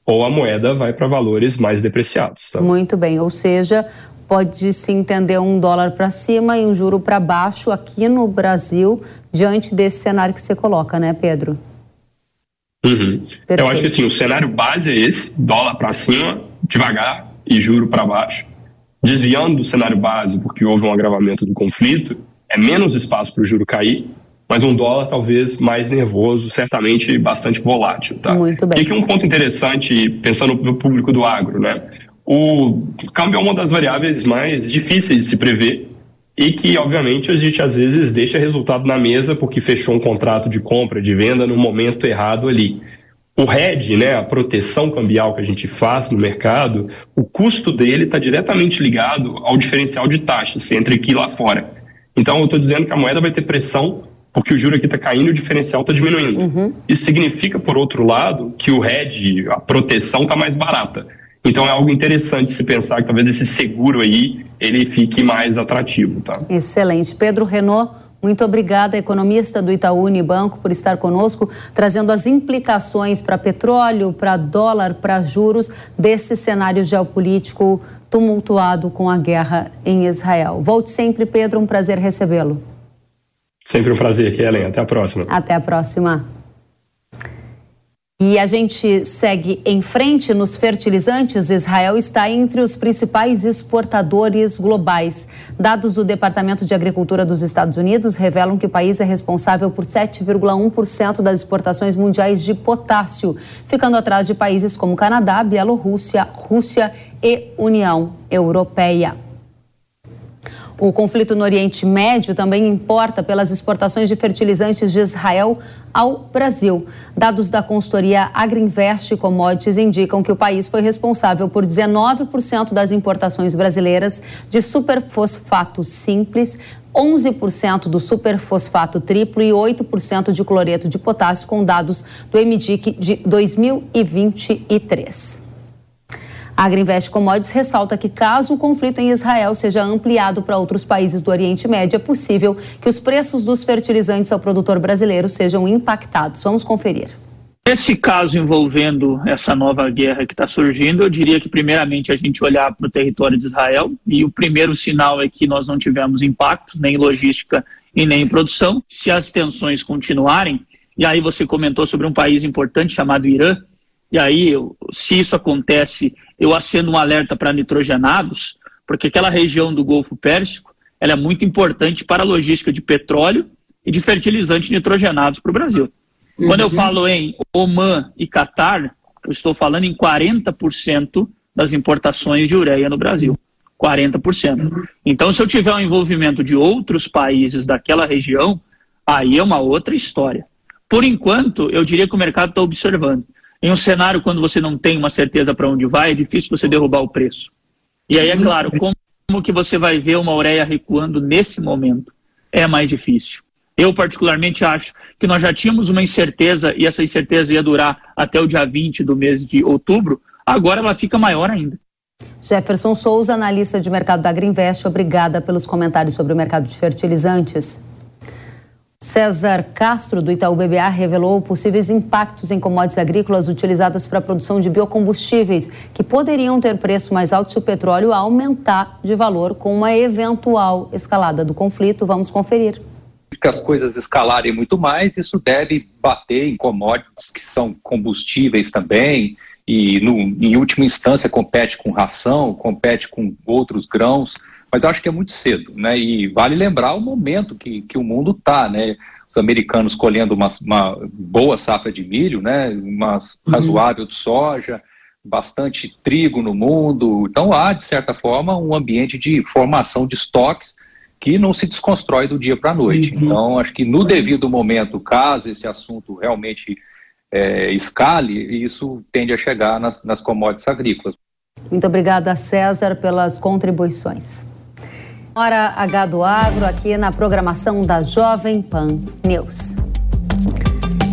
ou a moeda vai para valores mais depreciados. Tá? Muito bem, ou seja, pode se entender um dólar para cima e um juro para baixo aqui no Brasil, diante desse cenário que você coloca, né, Pedro? Uhum. Eu acho que assim, o cenário base é esse, dólar para cima, devagar e juro para baixo. Desviando do cenário base, porque houve um agravamento do conflito, é menos espaço para o juro cair, mas um dólar talvez mais nervoso, certamente bastante volátil. Tá? Muito bem. E aqui um ponto interessante, pensando no público do agro, né? O câmbio é uma das variáveis mais difíceis de se prever e que, obviamente, a gente às vezes deixa resultado na mesa porque fechou um contrato de compra, de venda no momento errado ali. o hedge, né, a proteção cambial que a gente faz no mercado, o custo dele está diretamente ligado ao diferencial de taxas entre aqui e lá fora. Então, eu estou dizendo que a moeda vai ter pressão porque o juro aqui está caindo e o diferencial está diminuindo. Uhum. Isso significa, por outro lado, que o hedge, a proteção, está mais barata. Então é algo interessante se pensar que talvez esse seguro aí ele fique mais atrativo, tá? Excelente. Pedro Renault, muito obrigada, economista do Itaú Unibanco, por estar conosco, trazendo as implicações para petróleo, para dólar, para juros desse cenário geopolítico tumultuado com a guerra em Israel. Volte sempre, Pedro, um prazer recebê-lo. Sempre um prazer, Kellen. Até a próxima. Até a próxima. E a gente segue em frente nos fertilizantes. Israel está entre os principais exportadores globais. Dados do Departamento de Agricultura dos Estados Unidos revelam que o país é responsável por 7,1% das exportações mundiais de potássio, ficando atrás de países como Canadá, Bielorrússia, Rússia e União Europeia. O conflito no Oriente Médio também importa pelas exportações de fertilizantes de Israel ao Brasil. Dados da consultoria Agriinvest Commodities indicam que o país foi responsável por 19% das importações brasileiras de superfosfato simples, 11% do superfosfato triplo e 8% de cloreto de potássio, com dados do MDIC de 2023. A Agriinvest Commodities ressalta que, caso o conflito em Israel seja ampliado para outros países do Oriente Médio, é possível que os preços dos fertilizantes ao produtor brasileiro sejam impactados. Vamos conferir. Nesse caso envolvendo essa nova guerra que está surgindo, eu diria que primeiramente a gente olhar para o território de Israel e o primeiro sinal é que nós não tivemos impactos nem em logística e nem em produção. Se as tensões continuarem, e aí você comentou sobre um país importante chamado Irã, e aí se isso acontece eu acendo um alerta para nitrogenados, porque aquela região do Golfo Pérsico ela é muito importante para a logística de petróleo e de fertilizantes nitrogenados para o Brasil. Uhum. Quando eu falo em Oman e Catar, eu estou falando em 40% das importações de ureia no Brasil. 40%. Uhum. Então, se eu tiver um envolvimento de outros países daquela região, aí é uma outra história. Por enquanto, eu diria que o mercado está observando. Em um cenário, quando você não tem uma certeza para onde vai, é difícil você derrubar o preço. E aí, é claro, como que você vai ver uma ureia recuando nesse momento? É mais difícil. Eu, particularmente, acho que nós já tínhamos uma incerteza e essa incerteza ia durar até o dia 20 do mês de outubro, agora ela fica maior ainda. Jefferson Souza, analista de mercado da Agriinvest, obrigada pelos comentários sobre o mercado de fertilizantes. César Castro, do Itaú BBA, revelou possíveis impactos em commodities agrícolas utilizadas para a produção de biocombustíveis, que poderiam ter preço mais alto se o petróleo aumentar de valor com uma eventual escalada do conflito. Vamos conferir. Que as coisas escalarem muito mais, isso deve bater em commodities que são combustíveis também, e no, em última instância compete com ração, compete com outros grãos mas acho que é muito cedo, né? E vale lembrar o momento que, que o mundo está, né? Os americanos colhendo uma, uma, boa safra de milho, né? Uma uhum. razoável de soja, bastante trigo no mundo. Então há, de certa forma, um ambiente de formação de estoques que não se desconstrói do dia para a noite. Uhum. Então, acho que no devido momento, caso esse assunto realmente é, escale, isso tende a chegar nas, nas commodities agrícolas. Muito obrigada, César, pelas contribuições. Hora H do Agro aqui na programação da Jovem Pan News.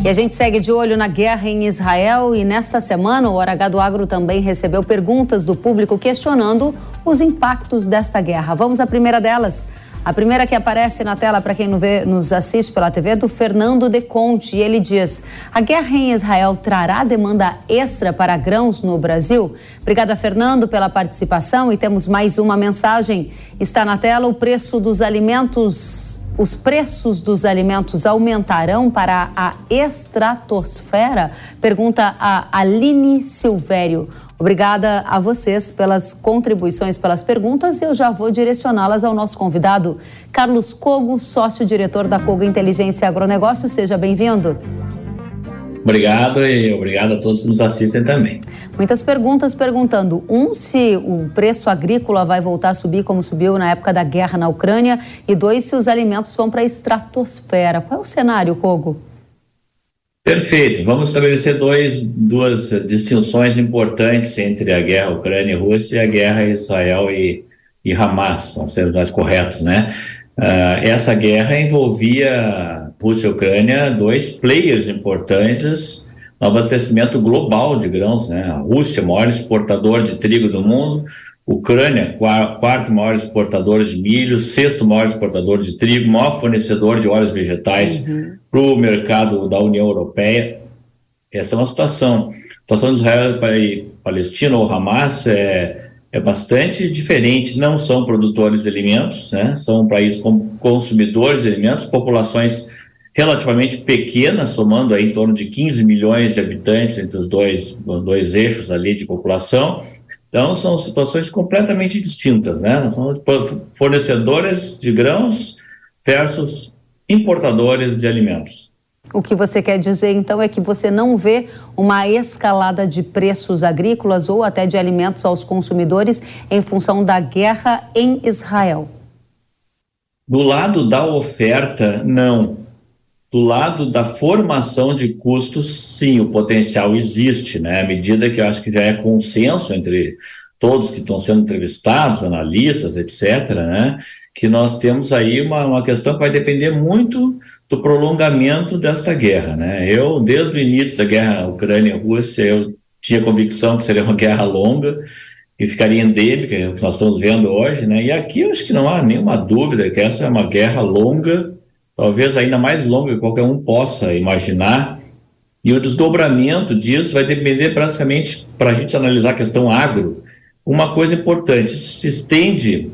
E a gente segue de olho na guerra em Israel e nesta semana o Hora H do Agro também recebeu perguntas do público questionando os impactos desta guerra. Vamos à primeira delas. A primeira que aparece na tela para quem nos assiste pela TV é do Fernando De Conte. E ele diz: A guerra em Israel trará demanda extra para grãos no Brasil? Obrigada, Fernando, pela participação. E temos mais uma mensagem. Está na tela o preço dos alimentos. Os preços dos alimentos aumentarão para a estratosfera? Pergunta a Aline Silvério. Obrigada a vocês pelas contribuições, pelas perguntas. Eu já vou direcioná-las ao nosso convidado, Carlos Cogo, sócio-diretor da Cogo Inteligência Agronegócio. Seja bem-vindo. Obrigado e obrigado a todos que nos assistem também. Muitas perguntas perguntando: um, se o preço agrícola vai voltar a subir como subiu na época da guerra na Ucrânia, e dois, se os alimentos vão para a estratosfera. Qual é o cenário, Cogo? Perfeito. Vamos estabelecer dois, duas distinções importantes entre a guerra Ucrânia e Rússia e a guerra Israel e, e Hamas, vamos ser mais corretos, né? Uh, essa guerra envolvia Rússia e Ucrânia, dois players importantes no abastecimento global de grãos, né? A Rússia, maior exportador de trigo do mundo, Ucrânia, quarto maior exportador de milho, sexto maior exportador de trigo, maior fornecedor de óleos vegetais uhum. para o mercado da União Europeia. Essa é uma situação. A situação de Israel e Palestina ou Hamas é, é bastante diferente. Não são produtores de alimentos, né? são países consumidores de alimentos, populações relativamente pequenas, somando aí em torno de 15 milhões de habitantes entre os dois, dois eixos ali de população então, são situações completamente distintas, né? Somos fornecedores de grãos versus importadores de alimentos. O que você quer dizer, então, é que você não vê uma escalada de preços agrícolas ou até de alimentos aos consumidores em função da guerra em Israel? Do lado da oferta, não. Do lado da formação de custos, sim, o potencial existe, né? À medida que eu acho que já é consenso entre todos que estão sendo entrevistados, analistas, etc., né? Que nós temos aí uma, uma questão que vai depender muito do prolongamento desta guerra, né? Eu, desde o início da guerra Ucrânia-Rússia, eu tinha convicção que seria uma guerra longa, e ficaria endêmica, é o que nós estamos vendo hoje, né? E aqui eu acho que não há nenhuma dúvida que essa é uma guerra longa, talvez ainda mais longa que qualquer um possa imaginar. E o desdobramento disso vai depender praticamente, para a gente analisar a questão agro, uma coisa importante: isso se estende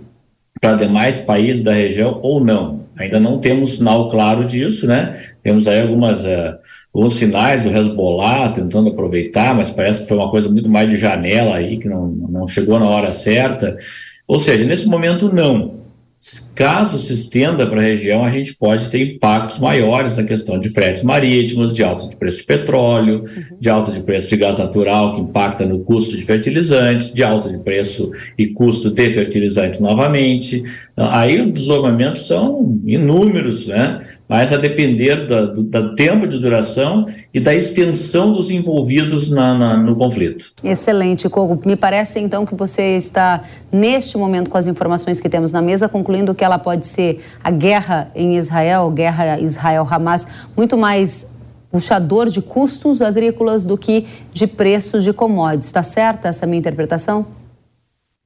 para demais países da região ou não? Ainda não temos sinal claro disso, né? Temos aí algumas, uh, alguns sinais do Hezbollah tentando aproveitar, mas parece que foi uma coisa muito mais de janela aí, que não, não chegou na hora certa. Ou seja, nesse momento, não. Caso se estenda para a região, a gente pode ter impactos maiores na questão de fretes marítimos, de alta de preço de petróleo, uhum. de alta de preço de gás natural, que impacta no custo de fertilizantes, de alta de preço e custo de fertilizantes novamente. Aí os deslocamentos são inúmeros, né? Mas a depender da, do, do, tempo de duração e da extensão dos envolvidos na, na, no conflito. Excelente, Kogo. Me parece então que você está, neste momento, com as informações que temos na mesa, concluindo que ela pode ser a guerra em Israel, guerra Israel-Hamas, muito mais puxador de custos agrícolas do que de preços de commodities. Está certa essa minha interpretação?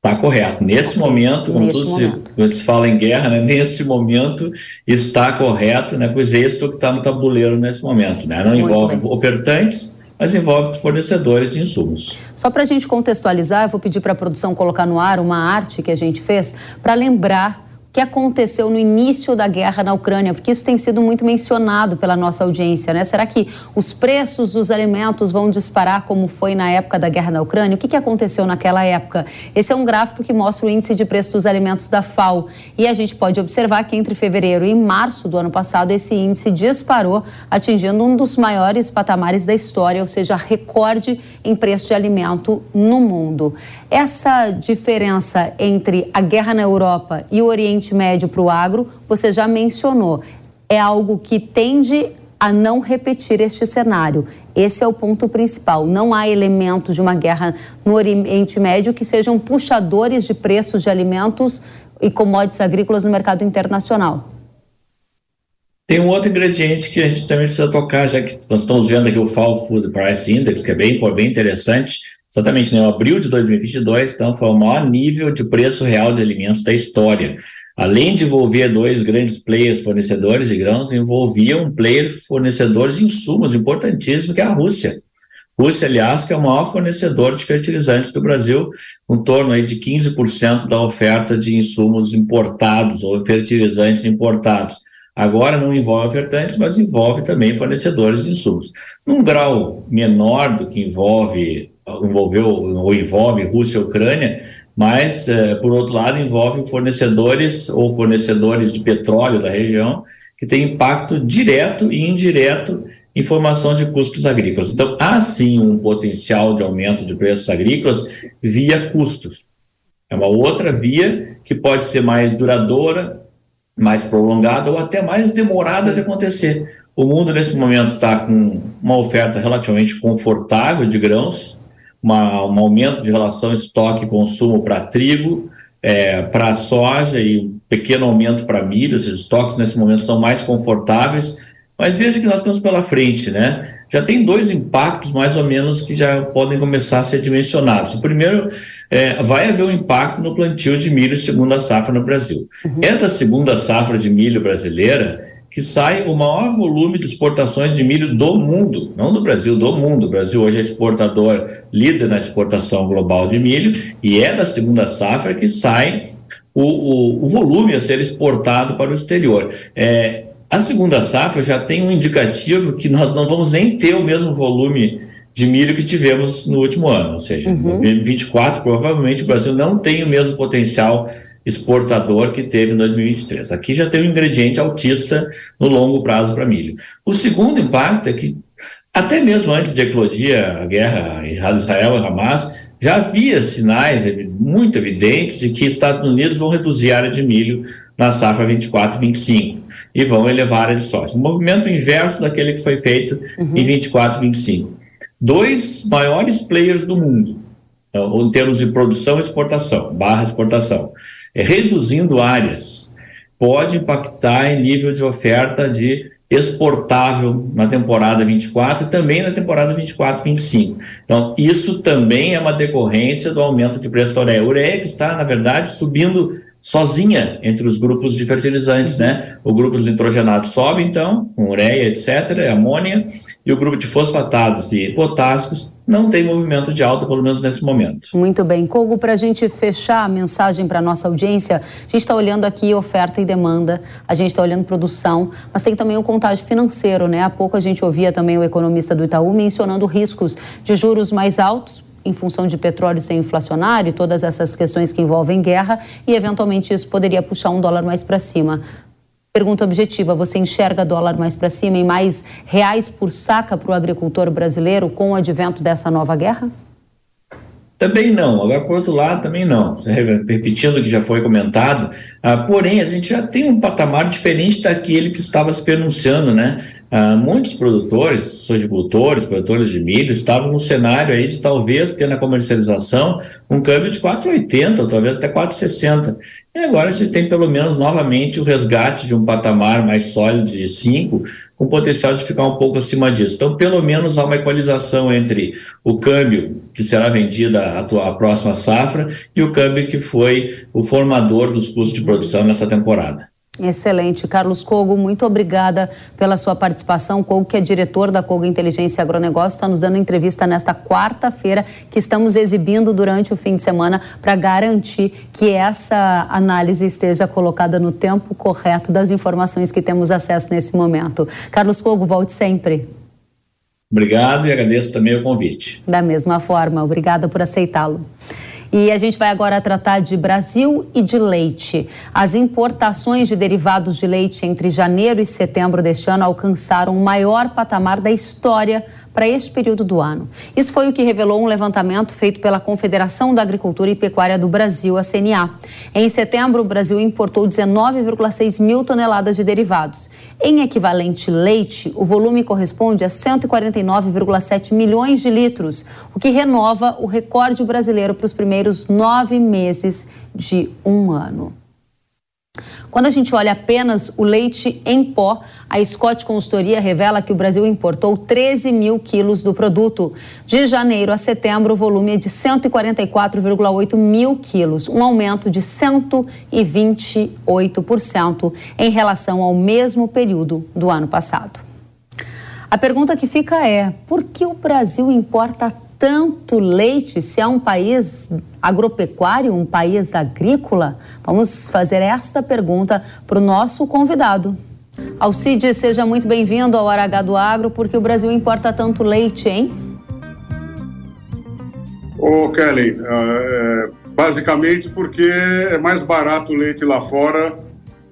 Está correto. Nesse okay. momento, quando, Neste se, quando se fala em guerra, né, neste momento está correto, né, pois é isso que está no tabuleiro nesse momento. Né? Não Muito envolve bem. ofertantes, mas envolve fornecedores de insumos. Só para a gente contextualizar, eu vou pedir para a produção colocar no ar uma arte que a gente fez para lembrar que aconteceu no início da guerra na Ucrânia, porque isso tem sido muito mencionado pela nossa audiência, né? Será que os preços dos alimentos vão disparar como foi na época da guerra na Ucrânia? O que, que aconteceu naquela época? Esse é um gráfico que mostra o índice de preço dos alimentos da FAO e a gente pode observar que entre fevereiro e março do ano passado esse índice disparou, atingindo um dos maiores patamares da história, ou seja, recorde em preço de alimento no mundo. Essa diferença entre a guerra na Europa e o Oriente Médio para o agro, você já mencionou, é algo que tende a não repetir este cenário. Esse é o ponto principal. Não há elementos de uma guerra no Oriente Médio que sejam puxadores de preços de alimentos e commodities agrícolas no mercado internacional. Tem um outro ingrediente que a gente também precisa tocar, já que nós estamos vendo aqui o Fall Food Price Index, que é bem, bem interessante. Exatamente, né? abril de 2022, então, foi o maior nível de preço real de alimentos da história. Além de envolver dois grandes players fornecedores de grãos, envolvia um player fornecedor de insumos importantíssimo, que é a Rússia. Rússia, aliás, que é o maior fornecedor de fertilizantes do Brasil, em torno aí de 15% da oferta de insumos importados ou fertilizantes importados. Agora não envolve ofertantes, mas envolve também fornecedores de insumos. Num grau menor do que envolve envolveu ou envolve Rússia e Ucrânia, mas, eh, por outro lado, envolve fornecedores ou fornecedores de petróleo da região, que tem impacto direto e indireto em formação de custos agrícolas. Então, há sim um potencial de aumento de preços agrícolas via custos. É uma outra via que pode ser mais duradoura, mais prolongada ou até mais demorada de acontecer. O mundo, nesse momento, está com uma oferta relativamente confortável de grãos, uma, um aumento de relação estoque-consumo para trigo, é, para soja e um pequeno aumento para milho. Os estoques, nesse momento, são mais confortáveis. Mas veja que nós estamos pela frente, né? Já tem dois impactos, mais ou menos, que já podem começar a ser dimensionados. O primeiro, é, vai haver um impacto no plantio de milho segunda safra no Brasil. Uhum. Da segunda safra de milho brasileira que sai o maior volume de exportações de milho do mundo, não do Brasil, do mundo. O Brasil hoje é exportador, líder na exportação global de milho, e é da segunda safra que sai o, o, o volume a ser exportado para o exterior. É, a segunda safra já tem um indicativo que nós não vamos nem ter o mesmo volume de milho que tivemos no último ano, ou seja, uhum. em 24 provavelmente o Brasil não tem o mesmo potencial exportador que teve em 2023. Aqui já tem um ingrediente altista no longo prazo para milho. O segundo impacto é que, até mesmo antes de eclodir a guerra Israel e Hamas, já havia sinais muito evidentes de que Estados Unidos vão reduzir a área de milho na safra 24-25 e vão elevar a área de soja. Um movimento inverso daquele que foi feito uhum. em 24-25. Dois maiores players do mundo, então, em termos de produção e exportação, barra exportação, reduzindo áreas, pode impactar em nível de oferta de exportável na temporada 24 e também na temporada 24, 25. Então, isso também é uma decorrência do aumento de preço da ureia que está, na verdade, subindo sozinha entre os grupos de fertilizantes, né? O grupo de nitrogenados sobe, então, com ureia, etc., amônia, e o grupo de fosfatados e potássicos não tem movimento de alta, pelo menos nesse momento. Muito bem. Kogo, para a gente fechar a mensagem para a nossa audiência, a gente está olhando aqui oferta e demanda, a gente está olhando produção, mas tem também o contágio financeiro, né? Há pouco a gente ouvia também o economista do Itaú mencionando riscos de juros mais altos em função de petróleo ser inflacionário, todas essas questões que envolvem guerra, e eventualmente isso poderia puxar um dólar mais para cima. Pergunta objetiva: você enxerga dólar mais para cima e mais reais por saca para o agricultor brasileiro com o advento dessa nova guerra? Também não. Agora, por outro lado, também não. Repetindo o que já foi comentado, ah, porém, a gente já tem um patamar diferente daquele que estava se pronunciando, né? Ah, muitos produtores, sojicultores, produtores de milho, estavam no cenário aí de talvez ter na comercialização um câmbio de 4,80, ou talvez até 4,60. E agora se tem pelo menos novamente o resgate de um patamar mais sólido de 5, com potencial de ficar um pouco acima disso. Então, pelo menos há uma equalização entre o câmbio que será vendido à próxima safra e o câmbio que foi o formador dos custos de produção nessa temporada. Excelente. Carlos Cogo, muito obrigada pela sua participação. Cogo, que é diretor da Cogo Inteligência e Agronegócio, está nos dando entrevista nesta quarta-feira, que estamos exibindo durante o fim de semana para garantir que essa análise esteja colocada no tempo correto das informações que temos acesso nesse momento. Carlos Cogo, volte sempre. Obrigado e agradeço também o convite. Da mesma forma, obrigada por aceitá-lo. E a gente vai agora tratar de Brasil e de leite. As importações de derivados de leite entre janeiro e setembro deste ano alcançaram o maior patamar da história para este período do ano. Isso foi o que revelou um levantamento feito pela Confederação da Agricultura e Pecuária do Brasil, a CNA. Em setembro, o Brasil importou 19,6 mil toneladas de derivados. Em equivalente leite, o volume corresponde a 149,7 milhões de litros, o que renova o recorde brasileiro para os primeiros nove meses de um ano. Quando a gente olha apenas o leite em pó, a Scott Consultoria revela que o Brasil importou 13 mil quilos do produto. De janeiro a setembro, o volume é de 144,8 mil quilos, um aumento de 128% em relação ao mesmo período do ano passado. A pergunta que fica é: por que o Brasil importa tanto leite se é um país agropecuário, um país agrícola? Vamos fazer esta pergunta para o nosso convidado. Alcide, seja muito bem-vindo ao Hora H do Agro, porque o Brasil importa tanto leite, hein? Ô, Kelly, é, basicamente porque é mais barato o leite lá fora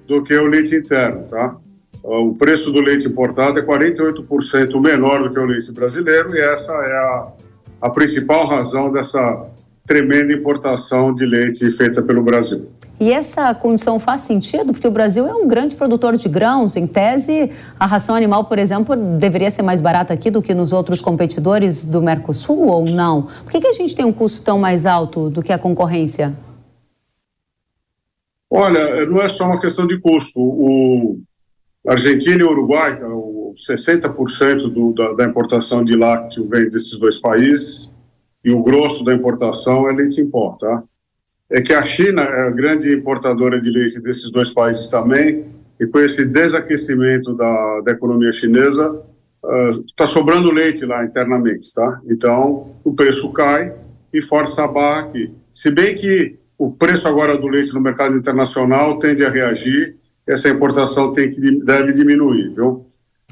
do que o leite interno, tá? O preço do leite importado é 48% menor do que o leite brasileiro e essa é a a principal razão dessa tremenda importação de leite feita pelo Brasil. E essa condição faz sentido? Porque o Brasil é um grande produtor de grãos. Em tese, a ração animal, por exemplo, deveria ser mais barata aqui do que nos outros competidores do Mercosul ou não? Por que, que a gente tem um custo tão mais alto do que a concorrência? Olha, não é só uma questão de custo. O Argentina e o Uruguai, 60% do, da, da importação de lácteo vem desses dois países e o grosso da importação é leite pó, tá? É que a China é a grande importadora de leite desses dois países também, e com esse desaquecimento da, da economia chinesa, está uh, sobrando leite lá internamente, tá? Então, o preço cai e força a barra aqui. Se bem que o preço agora do leite no mercado internacional tende a reagir, essa importação tem que, deve diminuir, viu?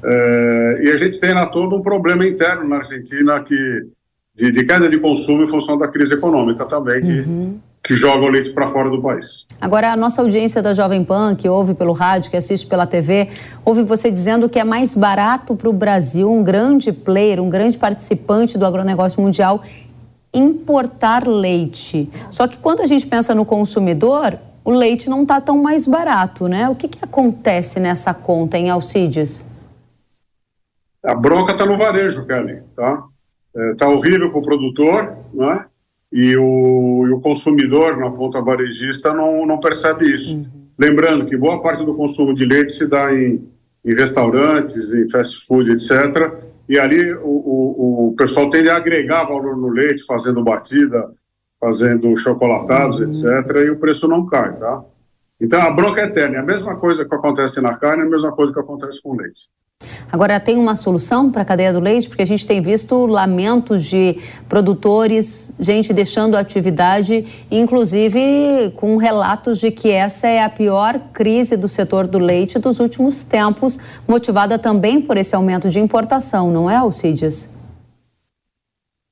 É, e a gente tem na todo um problema interno na Argentina que, de, de queda de consumo em função da crise econômica também, que, uhum. que joga o leite para fora do país. Agora, a nossa audiência da Jovem Pan, que ouve pelo rádio, que assiste pela TV, ouve você dizendo que é mais barato para o Brasil, um grande player, um grande participante do agronegócio mundial, importar leite. Só que quando a gente pensa no consumidor, o leite não está tão mais barato, né? O que, que acontece nessa conta em Alcides? A bronca está no varejo, Kelly, tá? Está é, horrível para o produtor, né? E o, e o, consumidor na ponta varejista não, não percebe isso. Uhum. Lembrando que boa parte do consumo de leite se dá em, em restaurantes, em fast food, etc e ali o, o, o pessoal tende a agregar valor no leite, fazendo batida, fazendo chocolatados, uhum. etc., e o preço não cai, tá? Então a bronca é eterna, é a mesma coisa que acontece na carne, é a mesma coisa que acontece com o leite. Agora, tem uma solução para a cadeia do leite? Porque a gente tem visto lamentos de produtores, gente deixando a atividade, inclusive com relatos de que essa é a pior crise do setor do leite dos últimos tempos, motivada também por esse aumento de importação, não é, Alcides?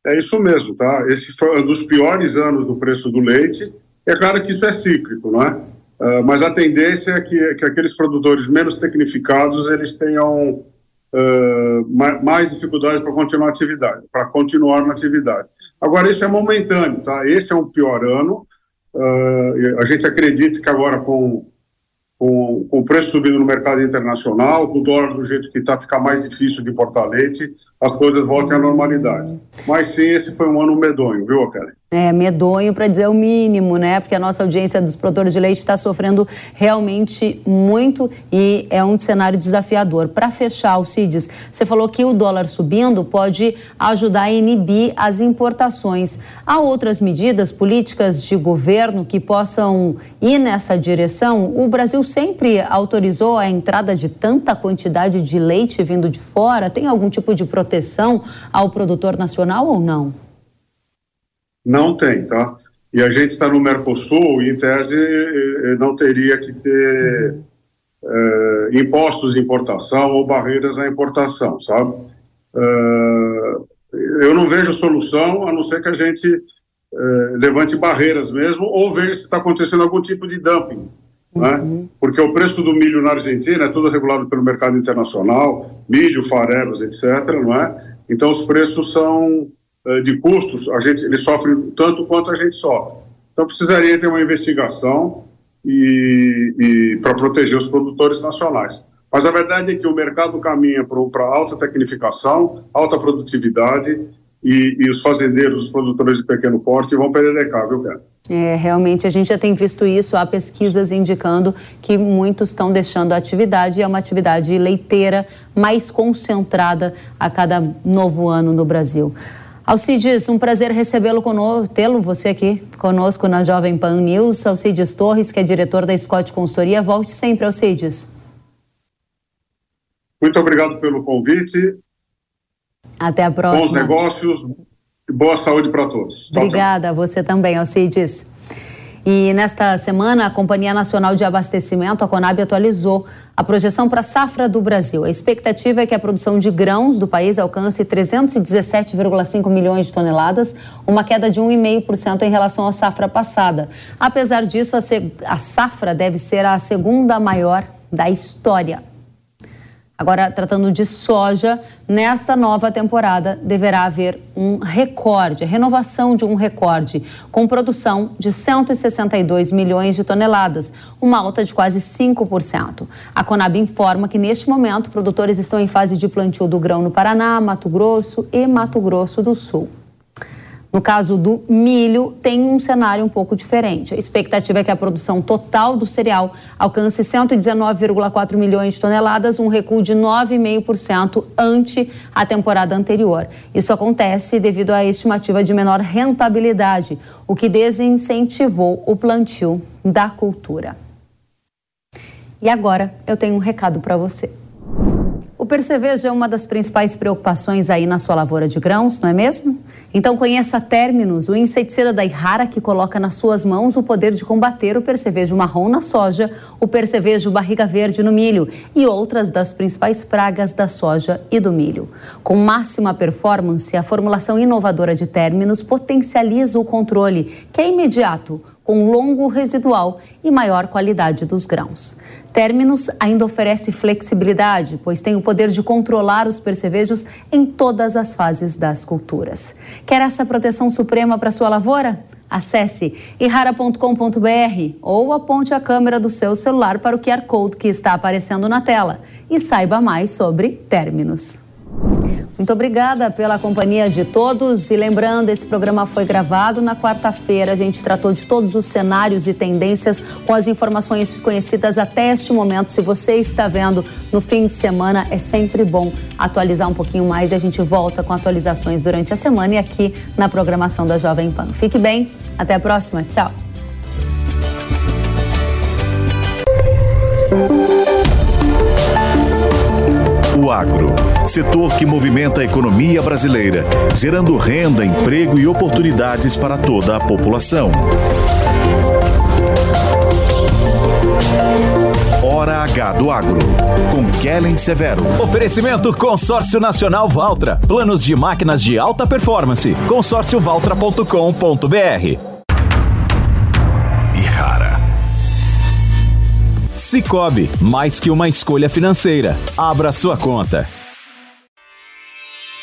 É isso mesmo, tá? Esse foi um dos piores anos do preço do leite. É claro que isso é cíclico, não é? Uh, mas a tendência é que, que aqueles produtores menos tecnificados eles tenham uh, mais, mais dificuldade para continuar a atividade, para continuar na atividade. Agora isso é momentâneo, tá? Esse é um pior ano. Uh, a gente acredita que agora com, com, com o preço subindo no mercado internacional, com o dólar do jeito que está, fica mais difícil de importar leite, as coisas voltem à normalidade. Mas sim, esse foi um ano medonho, viu, Kelly? É, medonho para dizer o mínimo, né? Porque a nossa audiência dos produtores de leite está sofrendo realmente muito e é um cenário desafiador. Para fechar, Alcides, você falou que o dólar subindo pode ajudar a inibir as importações. Há outras medidas políticas de governo que possam ir nessa direção? O Brasil sempre autorizou a entrada de tanta quantidade de leite vindo de fora? Tem algum tipo de proteção ao produtor nacional ou não? Não tem, tá? E a gente está no Mercosul e, em tese, não teria que ter é, impostos de importação ou barreiras à importação, sabe? Eu não vejo solução a não ser que a gente levante barreiras mesmo ou veja se está acontecendo algum tipo de dumping. Né? Uhum. Porque o preço do milho na Argentina é tudo regulado pelo mercado internacional, milho, farelos, etc. Não é? Então os preços são eh, de custos, a gente, ele sofre tanto quanto a gente sofre. Então precisaria ter uma investigação e, e para proteger os produtores nacionais. Mas a verdade é que o mercado caminha para alta tecnificação, alta produtividade e, e, os fazendeiros, os produtores de pequeno porte vão pererecar, viu, Pedro? É, realmente a gente já tem visto isso, há pesquisas indicando que muitos estão deixando a atividade, é uma atividade leiteira mais concentrada a cada novo ano no Brasil. Alcides, um prazer recebê-lo conosco, tê-lo você aqui conosco na Jovem Pan News. Alcides Torres, que é diretor da Scott Consultoria. Volte sempre, Alcides. Muito obrigado pelo convite. Até a próxima. Bons negócios e boa saúde para todos. Obrigada, tchau, tchau. você também, Alcides. E nesta semana, a Companhia Nacional de Abastecimento, a Conab, atualizou a projeção para a safra do Brasil. A expectativa é que a produção de grãos do país alcance 317,5 milhões de toneladas, uma queda de 1,5% em relação à safra passada. Apesar disso, a, safra deve ser a segunda maior da história. Agora, tratando de soja, nesta nova temporada deverá haver um recorde, renovação de um recorde, com produção de 162 milhões de toneladas, uma alta de quase 5%. A Conab informa que, neste momento, produtores estão em fase de plantio do grão no Paraná, Mato Grosso e Mato Grosso do Sul. No caso do milho, tem um cenário um pouco diferente. A expectativa é que a produção total do cereal alcance 119,4 milhões de toneladas, um recuo de 9,5% ante a temporada anterior. Isso acontece devido à estimativa de menor rentabilidade, o que desincentivou o plantio da cultura. E agora eu tenho um recado para você. O percevejo é uma das principais preocupações aí na sua lavoura de grãos, não é mesmo? Então conheça Terminus, o inseticida da Ihara que coloca nas suas mãos o poder de combater o percevejo marrom na soja, o percevejo barriga verde no milho e outras das principais pragas da soja e do milho. Com máxima performance, a formulação inovadora de Terminus potencializa o controle, que é imediato, com longo residual e maior qualidade dos grãos. Terminus ainda oferece flexibilidade, pois tem o poder de controlar os percevejos em todas as fases das culturas. Quer essa proteção suprema para sua lavoura? Acesse irara.com.br ou aponte a câmera do seu celular para o QR Code que está aparecendo na tela e saiba mais sobre Terminus. Muito obrigada pela companhia de todos. E lembrando, esse programa foi gravado na quarta-feira. A gente tratou de todos os cenários e tendências com as informações conhecidas até este momento. Se você está vendo no fim de semana, é sempre bom atualizar um pouquinho mais e a gente volta com atualizações durante a semana e aqui na programação da Jovem Pan. Fique bem, até a próxima. Tchau. O agro, setor que movimenta a economia brasileira, gerando renda, emprego e oportunidades para toda a população. Hora H do Agro, com Kellen Severo. Oferecimento Consórcio Nacional Valtra. Planos de máquinas de alta performance. consórciovaltra.com.br. Cicobi, mais que uma escolha financeira. Abra sua conta.